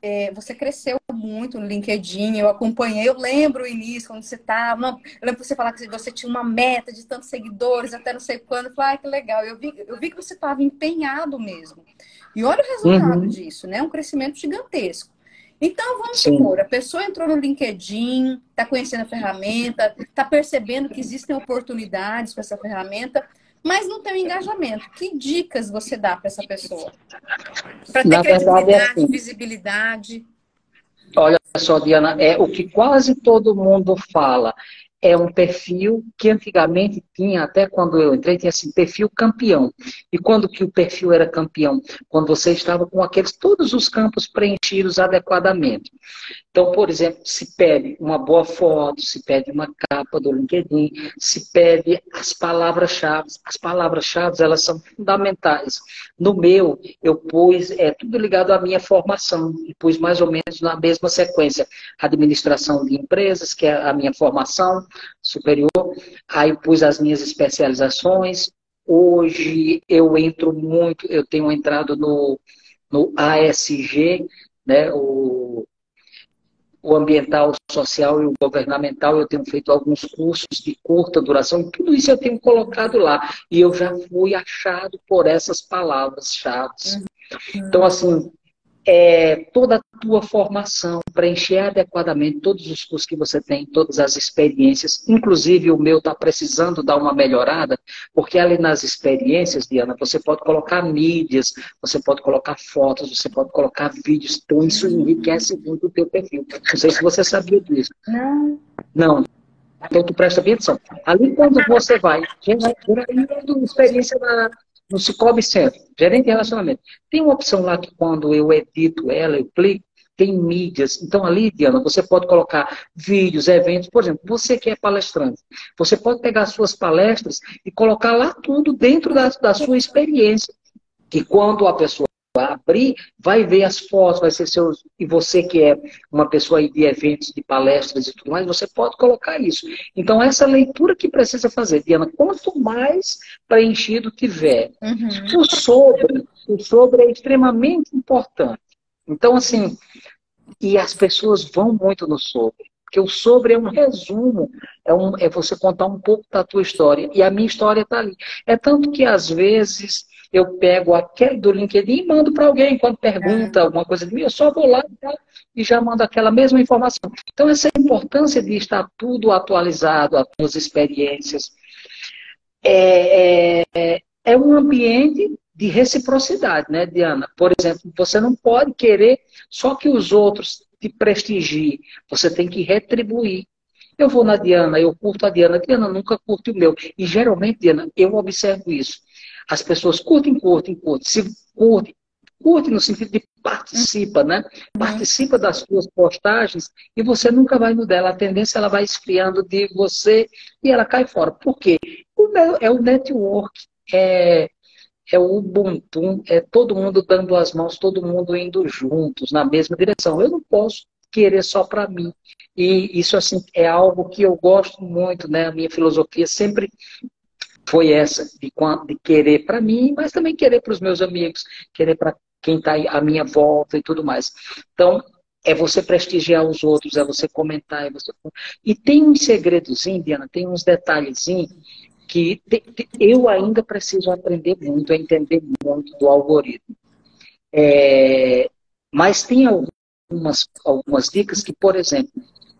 é, você cresceu muito no LinkedIn, eu acompanhei, eu lembro o início, quando você estava. Eu lembro você falar que você tinha uma meta de tantos seguidores, até não sei quando. Eu falei, ah, que legal. Eu vi, eu vi que você estava empenhado mesmo. E olha o resultado uhum. disso, né? Um crescimento gigantesco. Então, vamos Sim. supor, a pessoa entrou no LinkedIn, está conhecendo a ferramenta, está percebendo que existem oportunidades com essa ferramenta, mas não tem um engajamento. Que dicas você dá para essa pessoa? Para ter Na credibilidade, verdade, é assim. visibilidade.
Olha só, Diana, é o que quase todo mundo fala é um perfil que antigamente tinha, até quando eu entrei, tinha assim, perfil campeão. E quando que o perfil era campeão? Quando você estava com aqueles, todos os campos preenchidos adequadamente. Então, por exemplo, se pede uma boa foto, se pede uma capa do LinkedIn, se pede as palavras-chave. As palavras-chave, elas são fundamentais. No meu, eu pus, é tudo ligado à minha formação, e pus mais ou menos na mesma sequência. Administração de empresas, que é a minha formação, superior, aí pus as minhas especializações. Hoje eu entro muito, eu tenho entrado no, no ASG, né, o, o ambiental, o social e o governamental, eu tenho feito alguns cursos de curta duração, tudo isso eu tenho colocado lá. E eu já fui achado por essas palavras-chave. Uhum. Então, assim, é, toda a tua formação, preencher adequadamente todos os cursos que você tem, todas as experiências, inclusive o meu está precisando dar uma melhorada, porque ali nas experiências, Diana, você pode colocar mídias, você pode colocar fotos, você pode colocar vídeos, então isso enriquece muito o teu perfil. Não sei se você sabia disso.
Não.
Não. Então tu presta atenção. Ali quando você vai, gerando experiência na, no Cicobi Centro, gerente de relacionamento. Tem uma opção lá que quando eu edito ela, eu clico, tem mídias. Então, ali, Diana, você pode colocar vídeos, eventos. Por exemplo, você que é palestrante, você pode pegar suas palestras e colocar lá tudo dentro da, da sua experiência. Que quando a pessoa abrir, vai ver as fotos, vai ser seus. E você que é uma pessoa de eventos, de palestras e tudo mais, você pode colocar isso. Então, essa leitura que precisa fazer, Diana, quanto mais preenchido tiver. Uhum. O sobre, o sobre é extremamente importante. Então, assim, e as pessoas vão muito no sobre. Porque o sobre é um resumo, é, um, é você contar um pouco da tua história. E a minha história está ali. É tanto que, às vezes, eu pego aquele do LinkedIn e mando para alguém quando pergunta alguma coisa de mim, eu só vou lá e já mando aquela mesma informação. Então, essa importância de estar tudo atualizado, as suas experiências, é, é, é um ambiente de reciprocidade, né, Diana? Por exemplo, você não pode querer só que os outros te prestigiem, você tem que retribuir. Eu vou na Diana, eu curto a Diana, a Diana nunca curte o meu. E geralmente, Diana, eu observo isso. As pessoas curtem, curtem, curtem. Se curte, curte no sentido de participa, né? Uhum. Participa das suas postagens e você nunca vai no dela. A tendência ela vai esfriando de você e ela cai fora. Por quê? É o network, é, é o Ubuntu, é todo mundo dando as mãos, todo mundo indo juntos na mesma direção. Eu não posso querer só para mim. E isso assim é algo que eu gosto muito, né? A minha filosofia sempre foi essa, de, de querer para mim, mas também querer para os meus amigos, querer para quem está à minha volta e tudo mais. Então, é você prestigiar os outros, é você comentar, é você... E tem um segredozinho, Diana, tem uns detalhezinhos que eu ainda preciso aprender muito, entender muito do algoritmo. É, mas tem algumas, algumas dicas que, por exemplo,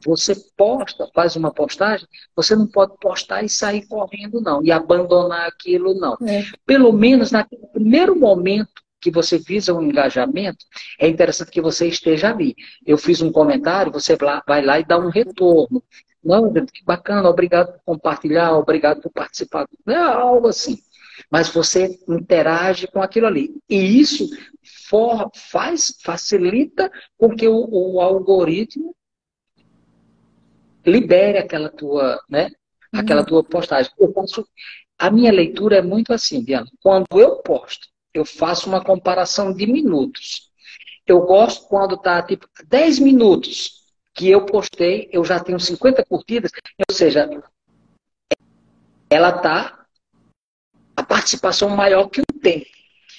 você posta, faz uma postagem, você não pode postar e sair correndo, não, e abandonar aquilo, não. É. Pelo menos naquele primeiro momento que você visa um engajamento, é interessante que você esteja ali. Eu fiz um comentário, você vai lá e dá um retorno. Não, que bacana, obrigado por compartilhar, obrigado por participar. É algo assim. Mas você interage com aquilo ali. E isso for, faz, facilita com que o, o algoritmo libere aquela tua, né? Aquela uhum. tua postagem. Eu posso, a minha leitura é muito assim, Diana. Quando eu posto, eu faço uma comparação de minutos. Eu gosto quando está tipo 10 minutos que eu postei, eu já tenho 50 curtidas, ou seja, ela está a participação maior que o tempo.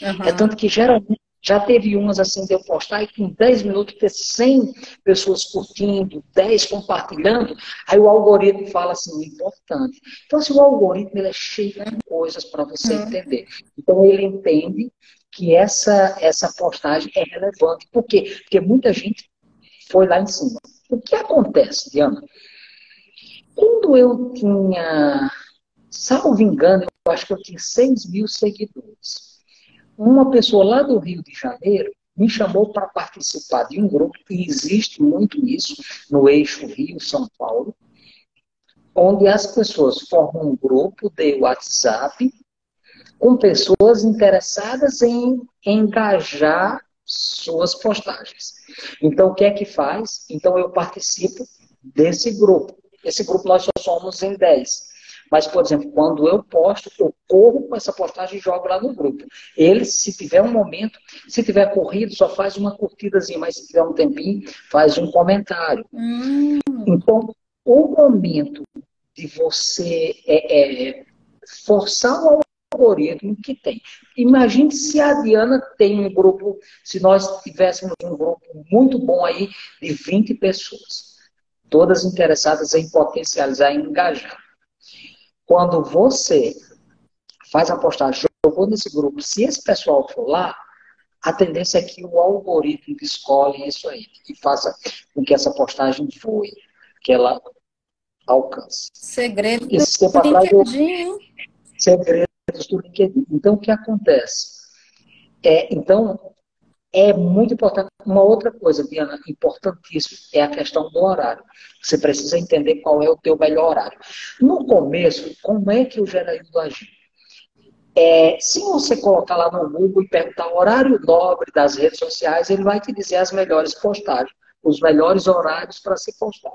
Uhum. É tanto que geralmente já teve umas assim de eu postar e com 10 minutos ter 100 pessoas curtindo, 10 compartilhando, aí o algoritmo fala assim, importante. Então, assim, o algoritmo ele é cheio de coisas para você uhum. entender. Então, ele entende que essa, essa postagem é relevante. Por quê? Porque muita gente foi lá em cima. O que acontece, Diana? Quando eu tinha, salvo engano, eu acho que eu tinha 6 mil seguidores. Uma pessoa lá do Rio de Janeiro me chamou para participar de um grupo, e existe muito isso no eixo Rio-São Paulo, onde as pessoas formam um grupo de WhatsApp com pessoas interessadas em engajar suas postagens. Então, o que é que faz? Então, eu participo desse grupo. Esse grupo nós só somos em 10. Mas, por exemplo, quando eu posto, eu corro com essa postagem e jogo lá no grupo. Ele, se tiver um momento, se tiver corrido, só faz uma curtidazinha, mas se tiver um tempinho, faz um comentário. Hum. Então, o momento de você é, é, forçar o algoritmo que tem. Imagine se a Diana tem um grupo, se nós tivéssemos um grupo muito bom aí de 20 pessoas, todas interessadas em potencializar e engajar. Quando você faz a postagem, jogou nesse grupo, se esse pessoal for lá, a tendência é que o algoritmo escolhe isso aí e faça com que essa postagem voe, que ela alcance.
Segredo do LinkedIn.
Segredo do LinkedIn. Então, o que acontece? É, então, é muito importante. Uma outra coisa, Diana, importantíssima, é a questão do horário. Você precisa entender qual é o teu melhor horário. No começo, como é que o Geraldo agiu? É, se você colocar lá no Google e perguntar o horário nobre das redes sociais, ele vai te dizer as melhores postagens, os melhores horários para se postar.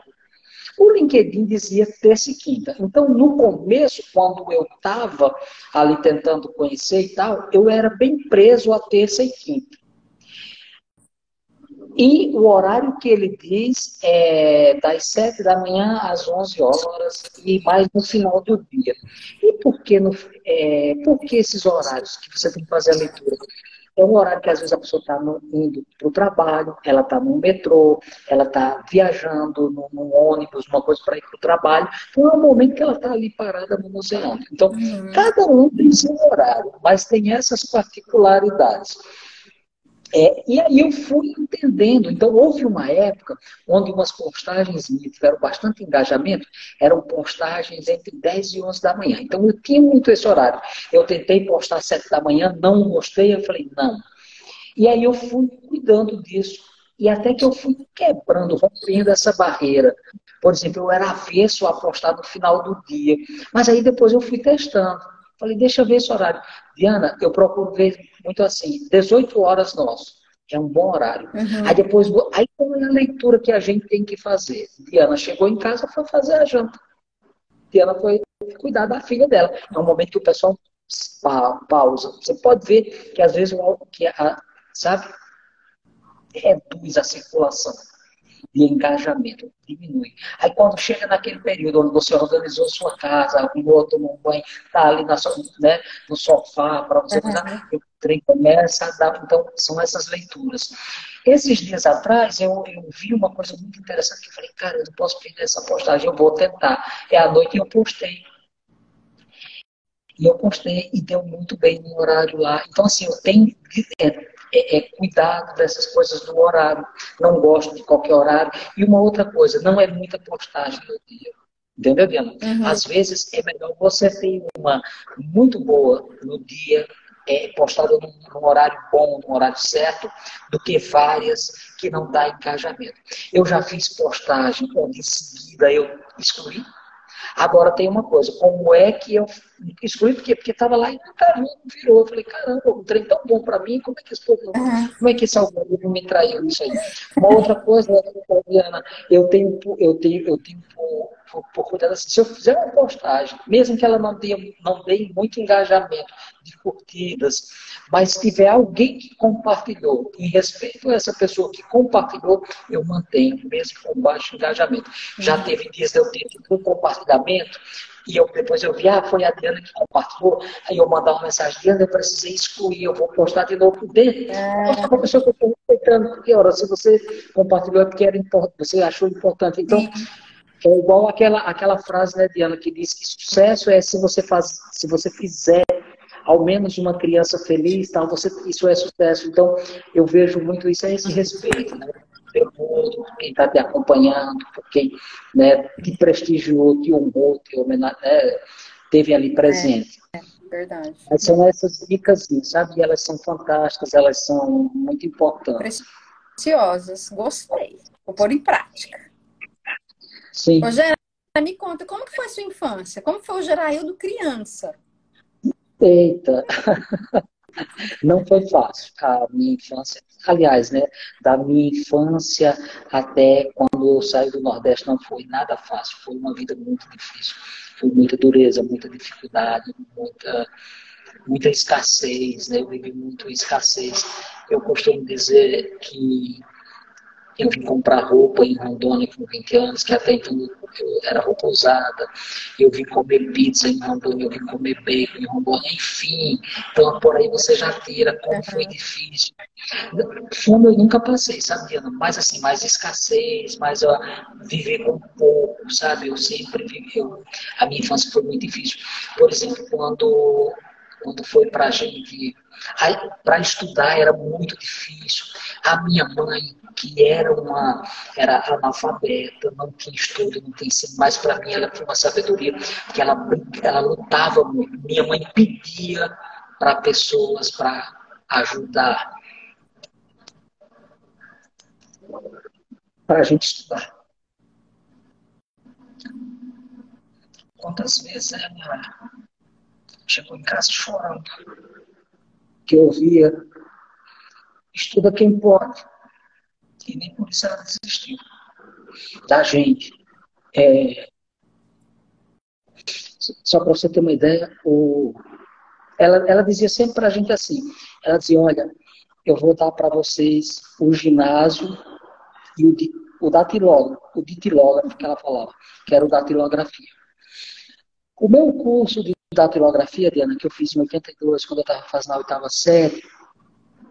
O LinkedIn dizia terça e quinta. Então, no começo, quando eu estava ali tentando conhecer e tal, eu era bem preso a terça e quinta. E o horário que ele diz é das 7 da manhã às 11 horas e mais no final do dia. E por que, no, é, por que esses horários que você tem que fazer a leitura? É um horário que às vezes a pessoa está indo para o trabalho, ela está no metrô, ela está viajando no, no, ônibus, uma coisa para ir para o trabalho. Então é um momento que ela está ali parada no museu. Então, uhum. cada um tem seu horário, mas tem essas particularidades. É, e aí eu fui entendendo. Então, houve uma época onde umas postagens minhas tiveram bastante engajamento, eram postagens entre 10 e 11 da manhã. Então, eu tinha muito esse horário. Eu tentei postar às 7 da manhã, não gostei, eu falei, não. E aí eu fui cuidando disso. E até que eu fui quebrando, rompendo essa barreira. Por exemplo, eu era avesso a postar no final do dia. Mas aí depois eu fui testando. Falei, deixa eu ver esse horário. Diana, eu procuro ver muito assim, 18 horas nosso. É um bom horário. Uhum. Aí depois, aí qual é a leitura que a gente tem que fazer? Diana chegou em casa, foi fazer a janta. Diana foi cuidar da filha dela. É um momento que o pessoal pausa. Você pode ver que às vezes algo que a, sabe, reduz a circulação de engajamento, diminui. Aí quando chega naquele período onde você organizou sua casa, arrumou, tomou um banho, está ali na, né, no sofá para você uhum. o trem começa a dar. Então, são essas leituras. Esses dias atrás, eu, eu vi uma coisa muito interessante, que eu falei, cara, eu não posso perder essa postagem, eu vou tentar. É à noite e eu postei. E eu postei e deu muito bem no horário lá. Então, assim, eu tenho é, é, é, cuidado dessas coisas do horário. Não gosto de qualquer horário. E uma outra coisa, não é muita postagem no dia. Entendeu, Diana? Uhum. Às vezes é melhor você ter uma muito boa no dia, é, postada num, num, horário bom, num horário certo, do que várias que não dá engajamento. Eu já fiz postagem onde em seguida eu excluí Agora tem uma coisa, como é que eu excluí, porque porque estava lá e não virou. Eu falei, caramba, um trem tão bom para mim, como é que esse povo, como é que esse algoritmo me traiu nisso aí? Uma outra coisa, Diana, eu tenho, eu tenho, eu tenho por, por, por se eu fizer uma postagem, mesmo que ela não dê, não dê muito engajamento de curtidas, mas se tiver alguém que compartilhou, em respeito a essa pessoa que compartilhou, eu mantenho, mesmo com baixo engajamento. Já teve dias de eu ter um compartilhamento, e eu, depois eu vi, ah, foi a Adriana que compartilhou, aí eu mandar uma mensagem, Adriana, eu precisei excluir, eu vou postar de novo dentro. É. Nossa, uma pessoa que eu estou respeitando, porque, ora, se você compartilhou é porque era importante, você achou importante. Então, é igual aquela, aquela frase, né, Diana, que diz que sucesso é se você faz, se você fizer ao menos uma criança feliz, tal, você, isso é sucesso. Então, eu vejo muito isso a esse respeito, né? Pelo por quem está te acompanhando, por quem né, te prestigiou, te honrou, te né, teve ali presente.
É, é verdade.
Mas são essas dicas, sabe? E elas são fantásticas, elas são muito importantes.
Preciosas, gostei. Vou pôr em prática.
Sim.
Rogério, me conta, como foi a sua infância? Como foi o Geraildo criança?
Eita! Não foi fácil a minha infância. Aliás, né, da minha infância até quando eu saí do Nordeste não foi nada fácil. Foi uma vida muito difícil. Foi muita dureza, muita dificuldade, muita, muita escassez. Né? Eu vivi muito escassez. Eu costumo dizer que eu vim comprar roupa em Rondônia com 20 anos, que até então eu era roupa usada. Eu vim comer pizza em Rondônia, eu vim comer bacon em Rondônia, enfim. Então, por aí você já tira como foi difícil. Fome eu nunca passei, sabe, Diana? Mais assim, mais escassez, mais ó, viver com pouco, sabe? Eu sempre vivi, eu, a minha infância foi muito difícil. Por exemplo, quando, quando foi pra gente para estudar era muito difícil. A minha mãe, que era uma era analfabeta, não tinha estudo, não tinha ensino, mas para mim ela tinha uma sabedoria, que ela, ela lutava muito. Minha mãe pedia para pessoas para ajudar para a gente estudar. Quantas vezes ela chegou em casa chorando que eu via, estuda quem pode. E nem por isso ela desistiu da gente. É, só para você ter uma ideia, o, ela, ela dizia sempre para a gente assim, ela dizia, olha, eu vou dar para vocês o ginásio e o, o datilógrafo, o ditilógrafo que ela falava, que era o datilografia. O meu curso de datilografia, Diana, que eu fiz em 82, quando eu estava fazendo a oitava série,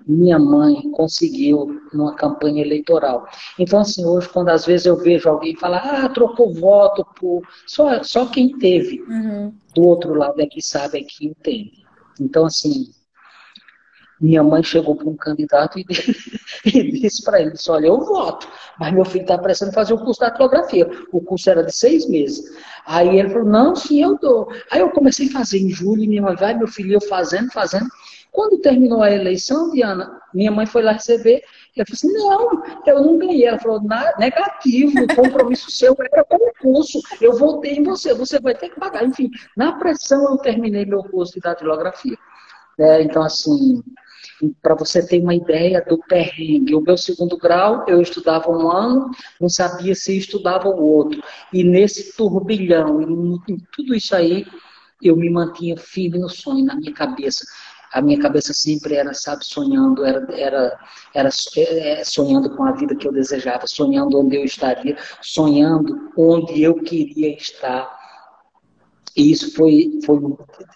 minha mãe conseguiu numa campanha eleitoral. Então, assim, hoje, quando às vezes eu vejo alguém falar, ah, trocou voto por. Só, só quem teve uhum. do outro lado é que sabe, é que entende. Então, assim, minha mãe chegou para um candidato e, e disse para ele: disse, Olha, eu voto, mas meu filho está precisando fazer o curso de datilografia. O curso era de seis meses. Aí ele falou: Não, sim, eu dou. Aí eu comecei a fazer em julho, minha mãe vai, meu filho, eu fazendo, fazendo. Quando terminou a eleição, Diana, minha mãe foi lá receber. Eu falei assim: Não, eu não ganhei. Ela falou: Negativo, o compromisso seu era com o curso. Eu voltei em você, você vai ter que pagar. Enfim, na pressão eu terminei meu curso de datilografia. É, então, assim, para você ter uma ideia do perrengue. O meu segundo grau, eu estudava um ano, não sabia se estudava o outro. E nesse turbilhão, em tudo isso aí, eu me mantinha firme no sonho, na minha cabeça. A minha cabeça sempre era, sabe, sonhando, era, era, era é, sonhando com a vida que eu desejava, sonhando onde eu estaria, sonhando onde eu queria estar. E isso foi, foi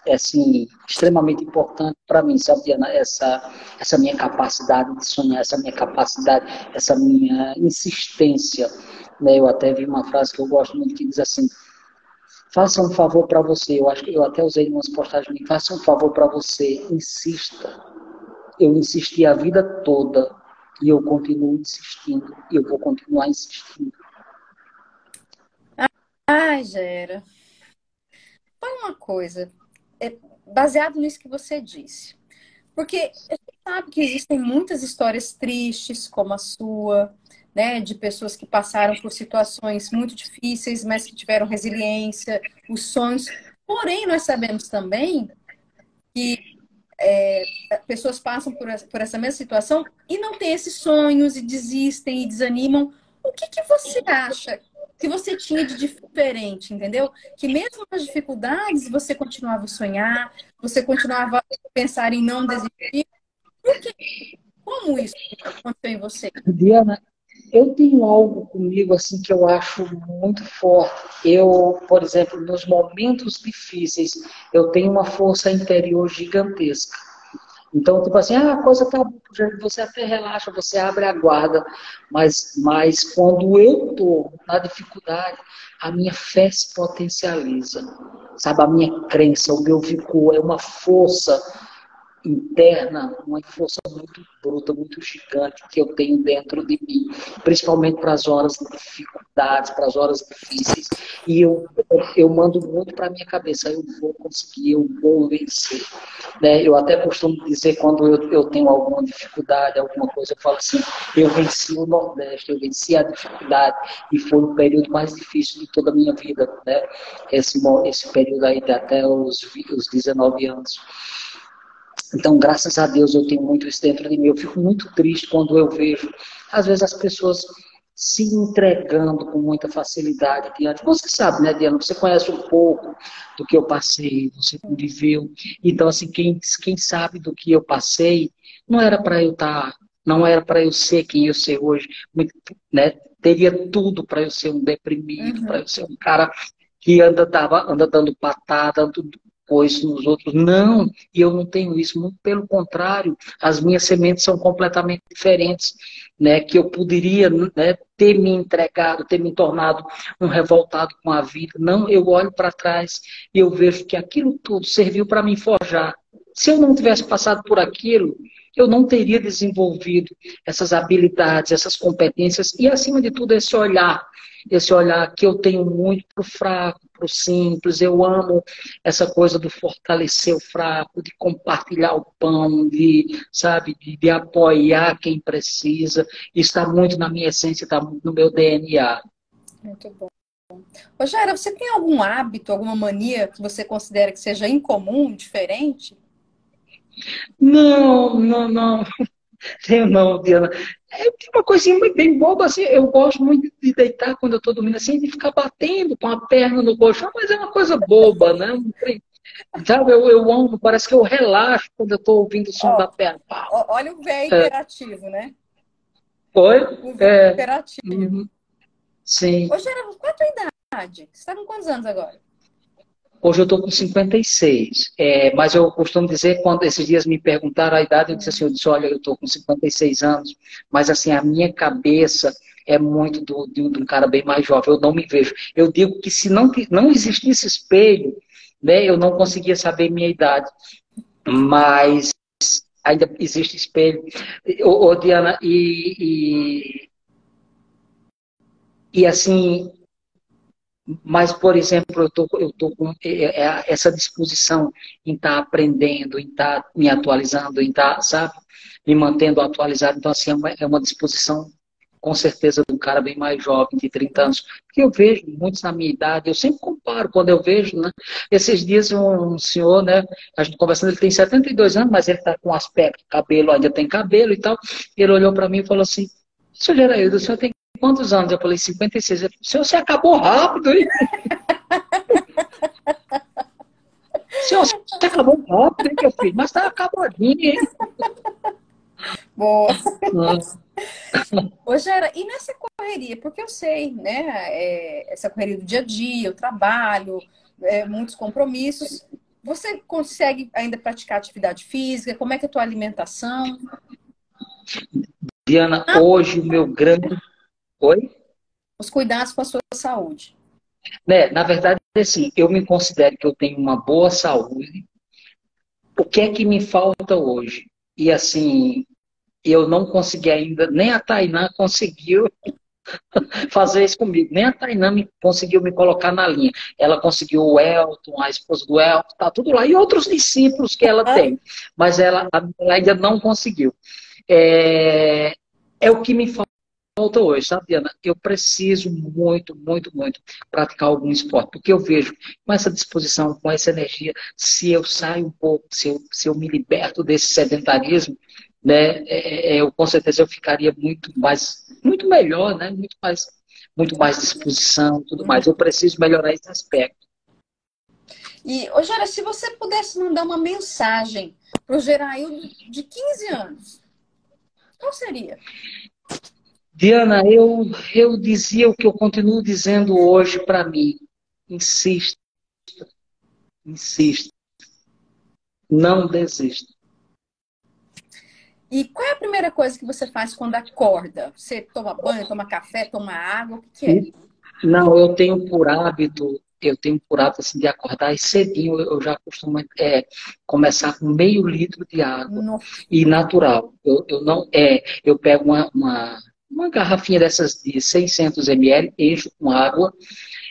assim, extremamente importante para mim, sabe? Essa, essa minha capacidade de sonhar, essa minha capacidade, essa minha insistência. Né? Eu até vi uma frase que eu gosto muito que diz assim: faça um favor para você. Eu acho que eu até usei umas postagens: faça um favor para você, insista. Eu insisti a vida toda e eu continuo insistindo e eu vou continuar insistindo.
Ai, Gera. Fala uma coisa, é, baseado nisso que você disse. Porque a gente sabe que existem muitas histórias tristes, como a sua, né, de pessoas que passaram por situações muito difíceis, mas que tiveram resiliência, os sonhos. Porém, nós sabemos também que é, pessoas passam por, por essa mesma situação e não têm esses sonhos e desistem e desanimam. O que, que você acha que você tinha de diferente, entendeu? Que mesmo nas dificuldades você continuava a sonhar, você continuava a pensar em não desistir. Por quê? Como isso aconteceu em você?
Diana, eu tenho algo comigo assim que eu acho muito forte. Eu, por exemplo, nos momentos difíceis, eu tenho uma força interior gigantesca. Então, tipo assim, ah, a coisa tá você até relaxa, você abre a guarda, mas, mas quando eu tô na dificuldade, a minha fé se potencializa, sabe? A minha crença, o meu vigor é uma força interna, uma força muito bruta, muito gigante que eu tenho dentro de mim, principalmente para as horas de dificuldades, para as horas difíceis. E eu, eu mando muito para a minha cabeça, eu vou conseguir, eu vou vencer. Né? Eu até costumo dizer, quando eu, eu tenho alguma dificuldade, alguma coisa, eu falo assim, eu venci o Nordeste, eu venci a dificuldade, e foi o período mais difícil de toda a minha vida, né? esse, esse período aí de até os, os 19 anos. Então, graças a Deus, eu tenho muito isso dentro de mim. Eu fico muito triste quando eu vejo, às vezes, as pessoas se entregando com muita facilidade diante. Você sabe, né, Diana? Você conhece um pouco do que eu passei, você viveu. Então, assim, quem, quem sabe do que eu passei, não era para eu estar, tá, não era para eu ser quem eu sei hoje, né? Teria tudo para eu ser um deprimido, uhum. para eu ser um cara que anda, dava, anda dando patada, anda pôs nos outros. Não, e eu não tenho isso, muito pelo contrário, as minhas sementes são completamente diferentes, né? Que eu poderia né, ter me entregado, ter me tornado um revoltado com a vida. Não, eu olho para trás e eu vejo que aquilo tudo serviu para me forjar. Se eu não tivesse passado por aquilo, eu não teria desenvolvido essas habilidades, essas competências e, acima de tudo, esse olhar esse olhar que eu tenho muito para o fraco, para o simples. Eu amo essa coisa do fortalecer o fraco, de compartilhar o pão, de, sabe, de, de apoiar quem precisa. Está muito na minha essência, está muito no meu DNA.
Muito bom. Rogério, você tem algum hábito, alguma mania que você considera que seja incomum, diferente?
Não, não, não. Tenho não, Diana. É uma coisinha bem boba, assim. Eu gosto muito de deitar quando eu estou dormindo assim, de ficar batendo com a perna no colchão, mas é uma coisa boba, né? Sabe, eu, eu amo, parece que eu relaxo quando eu estou ouvindo o som da perna.
Olha o velho é. interativo, né?
Oi?
O velho é. interativo.
Uhum. Sim.
Ô, Geraldo, qual a tua idade? Você está com quantos anos agora?
Hoje eu estou com 56, é, mas eu costumo dizer, quando esses dias me perguntaram a idade, eu disse assim, eu disse, olha, eu estou com 56 anos, mas assim, a minha cabeça é muito do, de, de, um cara bem mais jovem, eu não me vejo. Eu digo que se não, não existisse espelho, né, eu não conseguia saber minha idade, mas ainda existe espelho. Ô, ô Diana, e, e, e assim, mas, por exemplo, eu tô, tô com é, é, essa disposição em estar tá aprendendo, em estar tá me atualizando, em estar, tá, sabe, me mantendo atualizado. Então, assim, é uma, é uma disposição, com certeza, de um cara bem mais jovem, de 30 anos. Porque eu vejo muitos na minha idade, eu sempre comparo quando eu vejo, né? Esses dias um, um senhor, né, a gente conversando, ele tem 72 anos, mas ele está com aspecto, cabelo, ainda tem cabelo e tal. Ele olhou para mim e falou assim, senhor Geraildo, o senhor tem quantos anos? Eu falei, 56. Ele falou, você acabou rápido, hein? Senhor, você acabou rápido, hein, meu filho? Mas tá acabadinho, hein?
Boa. Ô, Gera, e nessa correria? Porque eu sei, né? É, essa correria do dia a dia, o trabalho, é, muitos compromissos. Você consegue ainda praticar atividade física? Como é que é a tua alimentação?
Diana, ah. hoje o meu grande. Oi?
Os cuidados com a sua saúde.
Né, na verdade, assim, eu me considero que eu tenho uma boa saúde. O que é que me falta hoje? E assim, eu não consegui ainda, nem a Tainá conseguiu fazer isso comigo. Nem a Tainá me, conseguiu me colocar na linha. Ela conseguiu o Elton, a esposa do Elton, tá tudo lá. E outros discípulos que ela tem. Mas ela, ela ainda não conseguiu. É, é o que me falta hoje, sabe, Diana? Eu preciso muito, muito, muito praticar algum esporte, porque eu vejo com essa disposição, com essa energia, se eu saio um pouco, se eu, se eu me liberto desse sedentarismo, né, é, é, eu com certeza eu ficaria muito mais, muito melhor, né, muito mais, muito mais disposição, tudo mais. Eu preciso melhorar esse aspecto.
E, Gera, se você pudesse mandar uma mensagem para o Geraildo de 15 anos, qual seria?
Diana, eu, eu dizia o que eu continuo dizendo hoje para mim. Insista. Insista. Não desista.
E qual é a primeira coisa que você faz quando acorda? Você toma banho, toma café, toma água? O que, é?
Não, eu tenho por hábito eu tenho por hábito assim, de acordar e cedinho eu já costumo é, começar com meio litro de água Nossa. e natural. Eu, eu, não é, eu pego uma, uma, uma garrafinha dessas de 600 ml, encho com água.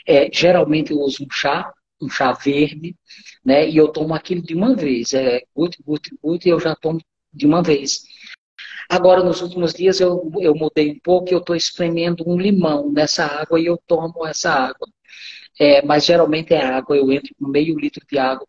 É, geralmente eu uso um chá, um chá verde, né? E eu tomo aquilo de uma vez. É guti, guti, guti, eu já tomo de uma vez. Agora, nos últimos dias, eu, eu mudei um pouco e eu estou espremendo um limão nessa água e eu tomo essa água é, mas geralmente é água, eu entro com meio litro de água.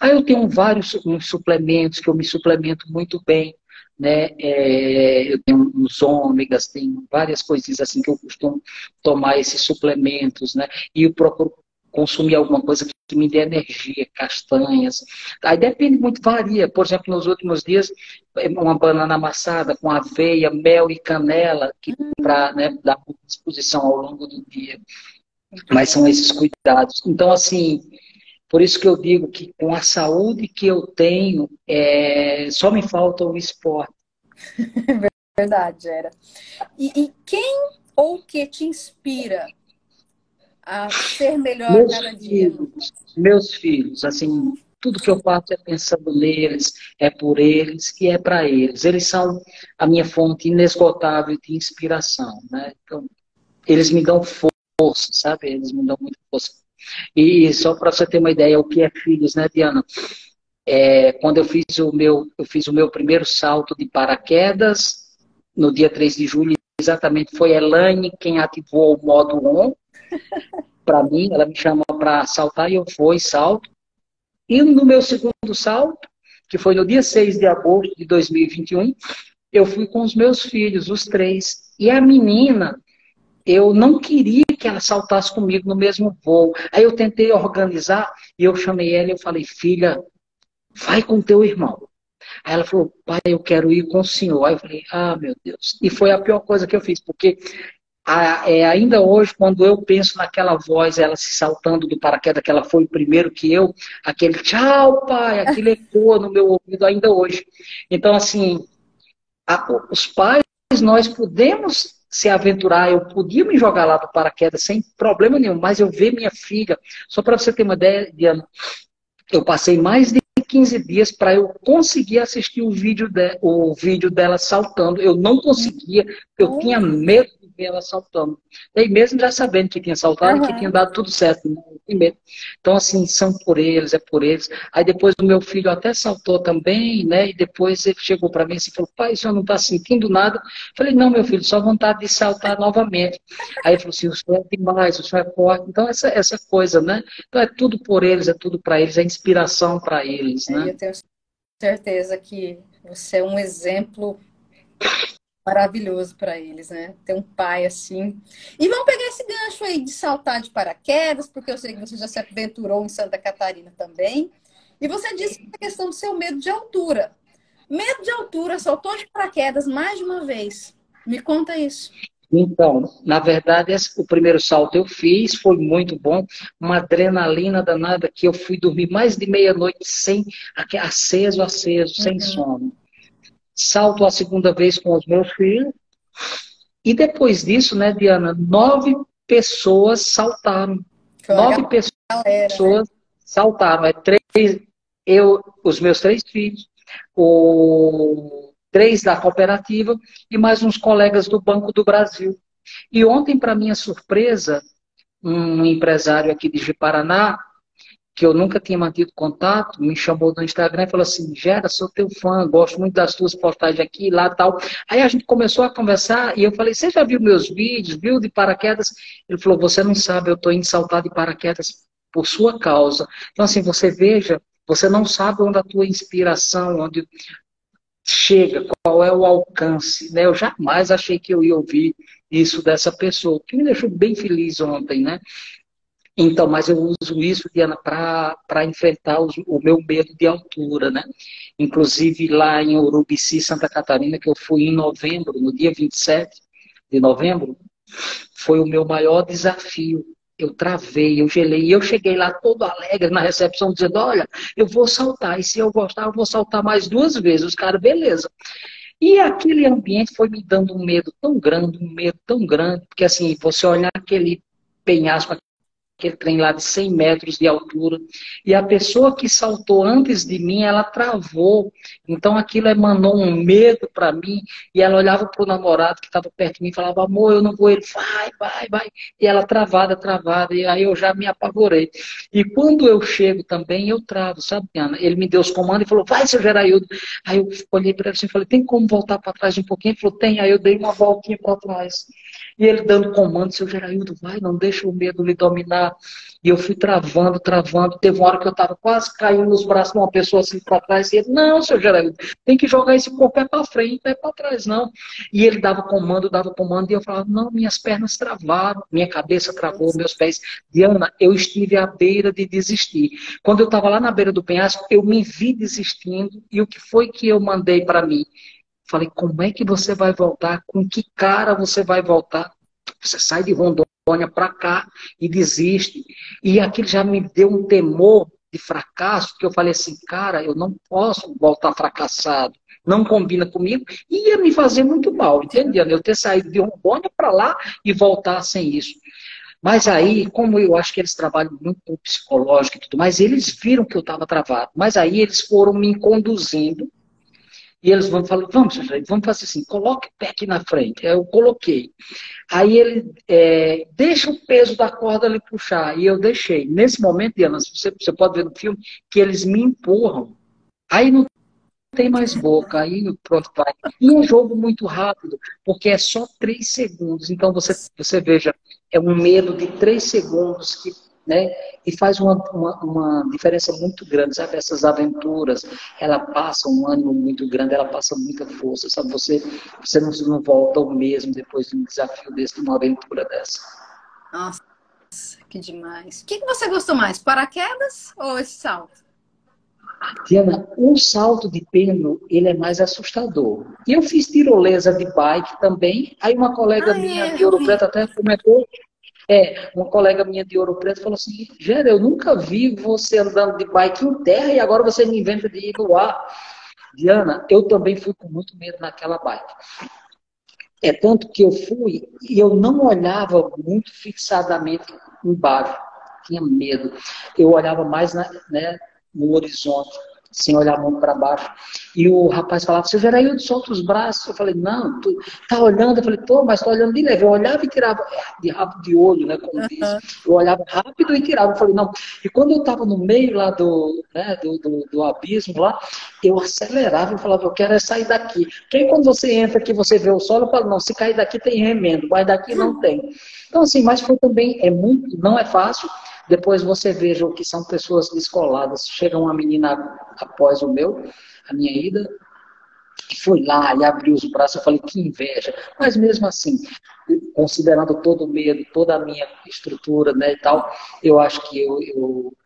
Aí eu tenho vários suplementos que eu me suplemento muito bem, né? É, eu tenho uns ômegas, tenho várias coisas assim que eu costumo tomar esses suplementos, né? E eu procuro consumir alguma coisa que me dê energia, castanhas. Aí depende muito, varia. Por exemplo, nos últimos dias, uma banana amassada com aveia, mel e canela, que para né, dar disposição ao longo do dia. Mas são esses cuidados. Então, assim, por isso que eu digo que com a saúde que eu tenho, é, só me falta o esporte.
Verdade, era. E, e, quem ou que te inspira a ser melhor
meus
cada dia?
Filhos, meus filhos, assim, tudo que eu faço é pensando neles, é por eles e é para eles. Eles são a minha fonte inesgotável de inspiração, né? Então, eles me dão força força, sabe? Eles me dão muita força. E só para você ter uma ideia, o que é filhos, né, Diana? É, quando eu fiz o meu, eu fiz o meu primeiro salto de paraquedas no dia 3 de julho, exatamente foi Elaine quem ativou o modo on para mim, ela me chamou para saltar e eu fui salto. E no meu segundo salto, que foi no dia 6 de agosto de 2021, eu fui com os meus filhos, os três. E a menina, eu não queria que ela saltasse comigo no mesmo voo. Aí eu tentei organizar e eu chamei ela e eu falei, filha, vai com teu irmão. Aí ela falou, pai, eu quero ir com o senhor. Aí eu falei, ah, meu Deus. E foi a pior coisa que eu fiz, porque a, é, ainda hoje, quando eu penso naquela voz, ela se saltando do paraquedas, que ela foi primeiro que eu, aquele tchau, pai, aquilo ecoa no meu ouvido ainda hoje. Então, assim, a, os pais, nós podemos se aventurar, eu podia me jogar lá do paraquedas sem problema nenhum, mas eu ver minha filha, só para você ter uma ideia, Diana, eu passei mais de 15 dias para eu conseguir assistir o vídeo, de, o vídeo dela saltando. Eu não conseguia, eu tinha medo ver ela saltando. E mesmo já sabendo que tinha saltado uhum. e que tinha dado tudo certo. Né? Então, assim, são por eles, é por eles. Aí depois o meu filho até saltou também, né? E depois ele chegou para mim e falou, pai, o senhor não está sentindo nada? Eu falei, não, meu filho, só vontade de saltar novamente. Aí ele falou assim, o senhor é demais, o senhor é forte. Então, essa, essa coisa, né? Então, é tudo por eles, é tudo para eles, é inspiração para eles, né?
Eu tenho certeza que você é um exemplo maravilhoso para eles, né? Ter um pai assim. E vamos pegar esse gancho aí de saltar de paraquedas, porque eu sei que você já se aventurou em Santa Catarina também. E você disse a questão do seu medo de altura. Medo de altura, saltou de paraquedas mais de uma vez. Me conta isso.
Então, na verdade, o primeiro salto eu fiz, foi muito bom, uma adrenalina danada que eu fui dormir mais de meia-noite sem aceso, aceso, uhum. sem sono. Salto a segunda vez com os meus filhos. E depois disso, né, Diana, nove pessoas saltaram. Foi nove pessoas, galera, né? saltaram. É três, eu, os meus três filhos, o três da cooperativa e mais uns colegas do Banco do Brasil. E ontem, para minha surpresa, um empresário aqui de Paraná, que eu nunca tinha mantido contato, me chamou no Instagram e falou assim: Gera, sou teu fã, gosto muito das tuas postagens aqui, lá tal. Aí a gente começou a conversar e eu falei: Você já viu meus vídeos, viu de paraquedas? Ele falou: Você não sabe, eu estou indo saltar de paraquedas por sua causa. Então, assim, você veja, você não sabe onde a tua inspiração, onde chega, qual é o alcance, né? Eu jamais achei que eu ia ouvir isso dessa pessoa, que me deixou bem feliz ontem, né? Então, mas eu uso isso, Diana, para enfrentar os, o meu medo de altura, né? Inclusive lá em Urubici, Santa Catarina, que eu fui em novembro, no dia 27 de novembro, foi o meu maior desafio eu travei, eu gelei. E eu cheguei lá todo alegre na recepção, dizendo: Olha, eu vou saltar. E se eu gostar, eu vou saltar mais duas vezes. Os caras, beleza. E aquele ambiente foi me dando um medo tão grande, um medo tão grande, porque assim, você olhar aquele penhasco, aquele trem lá de 100 metros de altura. E a pessoa que saltou antes de mim, ela travou. Então aquilo emanou um medo para mim. E ela olhava para o namorado que estava perto de mim e falava: Amor, eu não vou. Ele vai, vai, vai. E ela travada, travada. E aí eu já me apavorei. E quando eu chego também, eu travo, sabe, Ana? Ele me deu os comandos e falou: Vai, seu Geraildo. Aí eu olhei para ele assim e falei: Tem como voltar para trás um pouquinho? Ele falou: Tem. Aí eu dei uma voltinha para trás. E ele dando comando, seu Geraildo, vai, não deixa o medo lhe dominar. E eu fui travando, travando. Teve uma hora que eu estava quase caindo nos braços de uma pessoa assim para trás. E ele, não, seu Geraildo, tem que jogar esse corpo é para frente, não é para trás, não. E ele dava comando, dava comando. E eu falava, não, minhas pernas travaram, minha cabeça travou, meus pés. Diana, eu estive à beira de desistir. Quando eu estava lá na beira do penhasco, eu me vi desistindo. E o que foi que eu mandei para mim? Falei, como é que você vai voltar? Com que cara você vai voltar? Você sai de Rondônia para cá e desiste. E aquilo já me deu um temor de fracasso, que eu falei assim, cara, eu não posso voltar fracassado. Não combina comigo. Ia me fazer muito mal, entendendo? Eu ter saído de Rondônia para lá e voltar sem isso. Mas aí, como eu acho que eles trabalham muito com psicológico e tudo mais, eles viram que eu estava travado. Mas aí eles foram me conduzindo e eles vão falar, vamos, vamos fazer assim, coloque o pé aqui na frente. Eu coloquei. Aí ele é, deixa o peso da corda ali puxar. E eu deixei. Nesse momento, Diana, você, você pode ver no filme que eles me empurram. Aí não tem mais boca, aí pronto, vai. E é um jogo muito rápido, porque é só três segundos. Então você, você veja, é um medo de três segundos que né? E faz uma, uma, uma, diferença muito grande, sabe? Essas aventuras, ela passa um ânimo muito grande, ela passa muita força, sabe? Você, você não, não volta o mesmo depois de um desafio desse, de uma aventura dessa.
Nossa, que demais. O que, que você gostou mais, paraquedas ou esse salto?
Diana, um salto de pêndulo, ele é mais assustador. E eu fiz tirolesa de bike também. Aí uma colega ah, minha é, de Ouro Preto até comentou é, uma colega minha de Ouro Preto falou assim, Gera, eu nunca vi você andando de bike em terra e agora você me inventa de ir no ar. Diana, eu também fui com muito medo naquela bike. É tanto que eu fui e eu não olhava muito fixadamente embaixo. Tinha medo. Eu olhava mais na, né, no horizonte sem olhar muito para baixo. E o rapaz falava, seu Geraildo, solta os braços. Eu falei, não, tu tá olhando. Eu falei, pô, mas tô olhando de leve. Eu olhava e tirava de rabo de olho, né, como diz. Eu olhava rápido e tirava. Eu falei, não. E quando eu estava no meio lá do, né, do, do, do, abismo lá, eu acelerava e falava, eu quero é sair daqui. Porque aí quando você entra aqui, você vê o solo, eu falo, não, se cair daqui tem remendo, mas daqui não tem. Então, assim, mas foi também, é muito, não é fácil, depois você veja o que são pessoas descoladas. Chega uma menina após o meu, a minha ida, que foi lá e abriu os braços. Eu falei, que inveja. Mas mesmo assim, considerando todo o medo, toda a minha estrutura né, e tal, eu acho que eu, eu,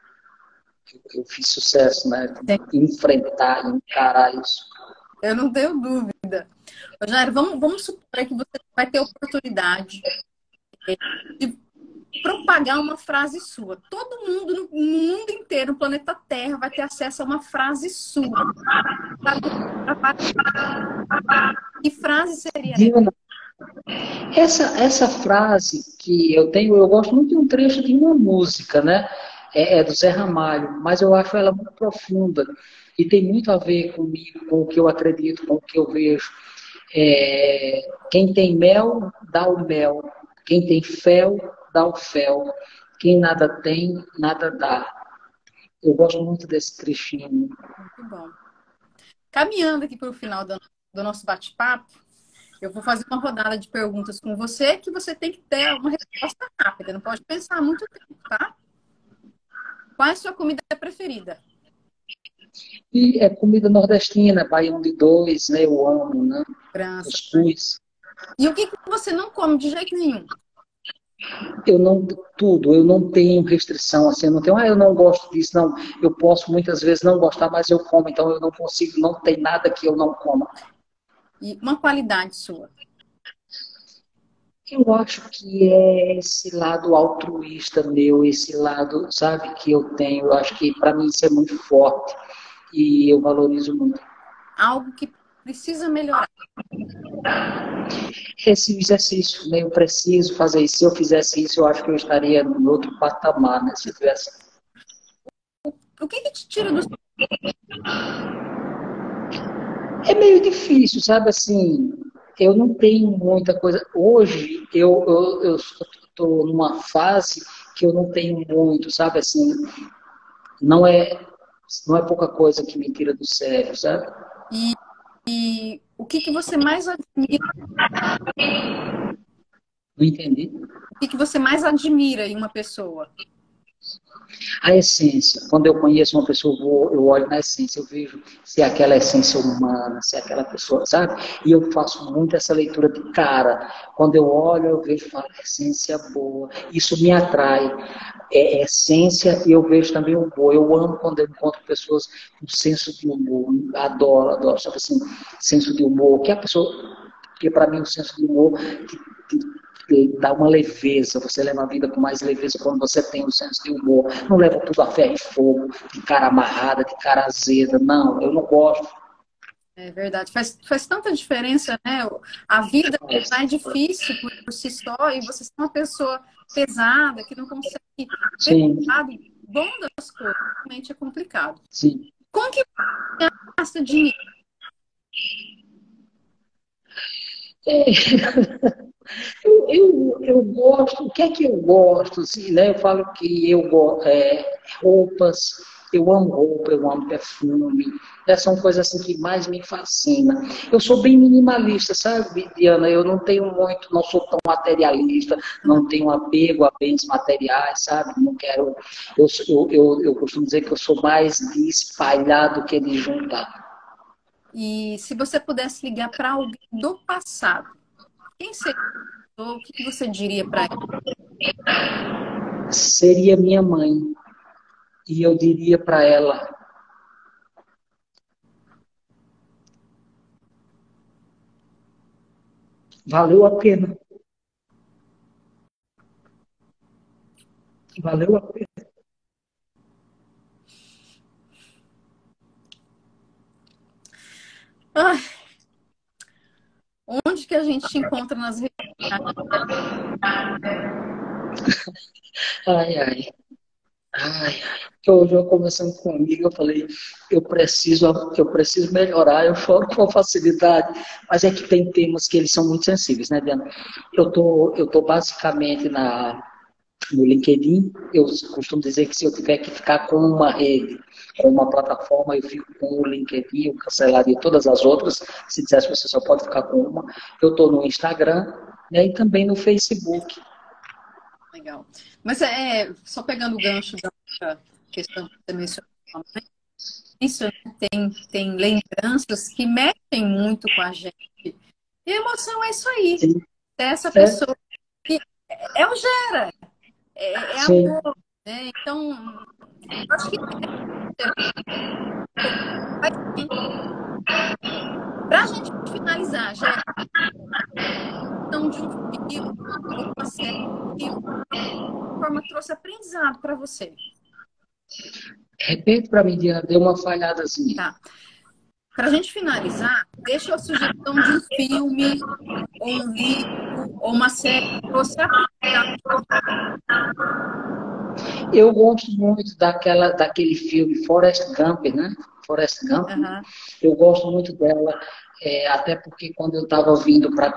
eu fiz sucesso, né? Enfrentar, encarar isso.
Eu não tenho dúvida. Jair, vamos, vamos supor que você vai ter oportunidade de propagar uma frase sua. Todo mundo, no mundo inteiro, no planeta Terra, vai ter acesso a uma frase sua. Que frase seria
Diana, essa, essa frase que eu tenho, eu gosto muito de um trecho de uma música, né? É, é do Zé Ramalho, mas eu acho ela muito profunda e tem muito a ver comigo, com o que eu acredito, com o que eu vejo. É, quem tem mel, dá o mel. Quem tem fel, dá o fel. Quem nada tem, nada dá. Eu gosto muito desse trechinho. Muito
bom. Caminhando aqui para o final do, do nosso bate-papo, eu vou fazer uma rodada de perguntas com você que você tem que ter uma resposta rápida, não pode pensar muito tempo, tá? Qual é a sua comida preferida?
E é comida nordestina, baião de dois, né? Eu amo, né?
Graças. Cuscuz. E o que, que você não come de jeito nenhum?
Eu não, tudo, eu não tenho restrição, assim, eu não tenho, ah, eu não gosto disso, não. Eu posso muitas vezes não gostar, mas eu como, então eu não consigo, não tem nada que eu não coma.
E uma qualidade sua?
Eu acho que é esse lado altruísta meu, esse lado, sabe, que eu tenho. Eu acho que para mim isso é muito forte e eu valorizo muito.
Algo que precisa melhorar.
Esse exercício, né? eu preciso fazer isso. Se eu fizesse isso, eu acho que eu estaria em outro patamar, né? Se eu tivesse.
O que, que te tira do.
É meio difícil, sabe? Assim, eu não tenho muita coisa. Hoje, eu estou numa fase que eu não tenho muito, sabe? Assim, não é não é pouca coisa que me tira do sério, sabe?
E, e o que, que você mais admira?
Não entendi.
O que, que você mais admira em uma pessoa?
A essência. Quando eu conheço uma pessoa, eu olho na essência, eu vejo se é aquela essência humana, se é aquela pessoa, sabe? E eu faço muito essa leitura de cara. Quando eu olho, eu vejo falo, essência boa. Isso me atrai. É, é essência e eu vejo também o humor. Eu amo quando eu encontro pessoas com senso de humor. Adoro, adoro. Sabe assim, senso de humor. Que a pessoa. Porque para mim o senso de humor que, que dá uma leveza, você leva a vida com mais leveza quando você tem um senso de humor. Não leva tudo a ferro e fogo, de cara amarrada, de cara azeda. Não, eu não gosto.
É verdade, faz, faz tanta diferença, né? A vida é difícil por, por si só e você é uma pessoa pesada que não consegue
Sim.
lado bom das coisas, realmente é complicado.
Sim.
Como que você gasta dinheiro?
É. Eu, eu, eu, gosto, o que é que eu gosto? Assim, né? Eu falo que eu gosto é, roupas, eu amo roupa, eu amo perfume. Essas são coisas assim que mais me fascinam. Eu sou bem minimalista, sabe, Diana? Eu não tenho muito, não sou tão materialista, não tenho apego a bens materiais, sabe? Não quero. Eu, eu, eu, eu costumo dizer que eu sou mais de espalhar do que de juntar.
E se você pudesse ligar para alguém do passado, quem seria? O que você diria para ela?
Seria minha mãe. E eu diria para ela: valeu a pena. Valeu a pena.
Ai, Onde que a gente te encontra nas redes
Ai, ai. Ai, ai. Hoje eu conversando comigo, eu falei, eu preciso, eu preciso melhorar, eu choro com facilidade, mas é que tem temas que eles são muito sensíveis, né, Diana? Eu tô, eu tô basicamente na, no LinkedIn, eu costumo dizer que se eu tiver que ficar com uma rede com uma plataforma, eu fico com o LinkedIn, eu cancelaria todas as outras. Se dissesse você só pode ficar com uma. Eu estou no Instagram né, e também no Facebook.
Legal. Mas é, só pegando o gancho da questão que você mencionou, né? isso tem, tem lembranças que mexem muito com a gente. E emoção é isso aí. Sim. É essa pessoa que é, é o gera, é, é amor. Né? Então, acho que Para a gente finalizar, já então de um filme, uma série de forma trouxe aprendizado para você.
Repete para mim, Diana, deu uma falhadazinha.
Tá. Para a gente finalizar, deixa a sugestão de um filme, ou um livro, ou uma série que você
Eu gosto muito daquela, daquele filme Forrest Gump, né? Forrest Gump. Uhum. Eu gosto muito dela, é, até porque quando eu estava vindo para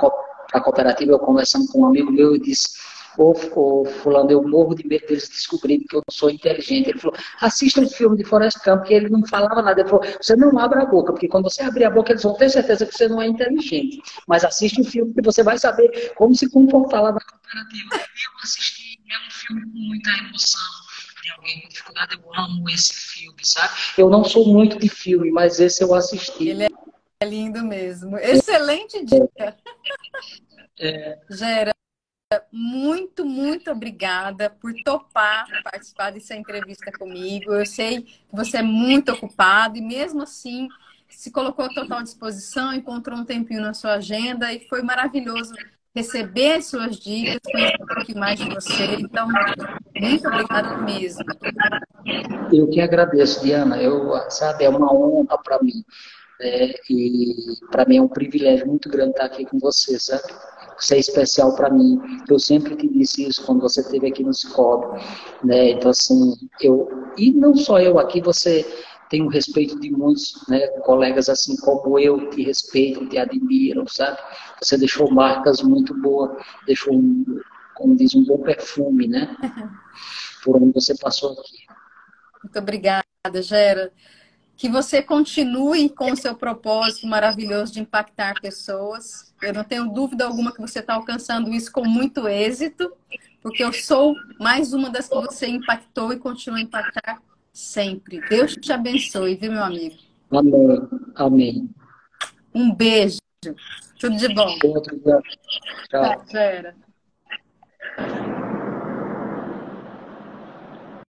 a cooperativa, eu conversando com um amigo meu, eu disse ô, fulano, eu morro de medo deles descobrirem que eu sou inteligente. Ele falou, assista um filme de Forrest Gump, que ele não falava nada. Ele falou, você não abre a boca, porque quando você abrir a boca, eles vão ter certeza que você não é inteligente. Mas assiste um filme que você vai saber como se comportar lá na cooperativa. Eu assisti, é um filme com muita emoção. Tem alguém com dificuldade, eu amo esse filme, sabe? Eu não sou muito de filme, mas esse eu assisti.
Ele é lindo mesmo. Excelente dica. É. Gera, muito, muito obrigada por topar participar dessa entrevista comigo. Eu sei que você é muito ocupado e mesmo assim se colocou à total disposição, encontrou um tempinho na sua agenda e foi maravilhoso receber as suas dicas, conhecer um pouquinho mais de você. Então, muito obrigada mesmo.
Eu que agradeço, Diana. Eu, sabe, é uma honra para mim. Né? E para mim é um privilégio muito grande estar aqui com você, sabe? Você é especial para mim. Eu sempre te disse isso quando você esteve aqui no Cicobi, né? Então assim, eu e não só eu aqui, você tem o respeito de muitos né, colegas assim como eu te respeitam, te admiram, sabe? Você deixou marcas muito boas, deixou um, como diz, um bom perfume, né? Por onde você passou aqui.
Muito obrigada, Gera que você continue com o seu propósito maravilhoso de impactar pessoas. Eu não tenho dúvida alguma que você está alcançando isso com muito êxito, porque eu sou mais uma das que você impactou e continua a impactar sempre. Deus te abençoe, viu, meu amigo?
Amém. Amém.
Um beijo. Tudo de bom.
Tchau.
Tchau,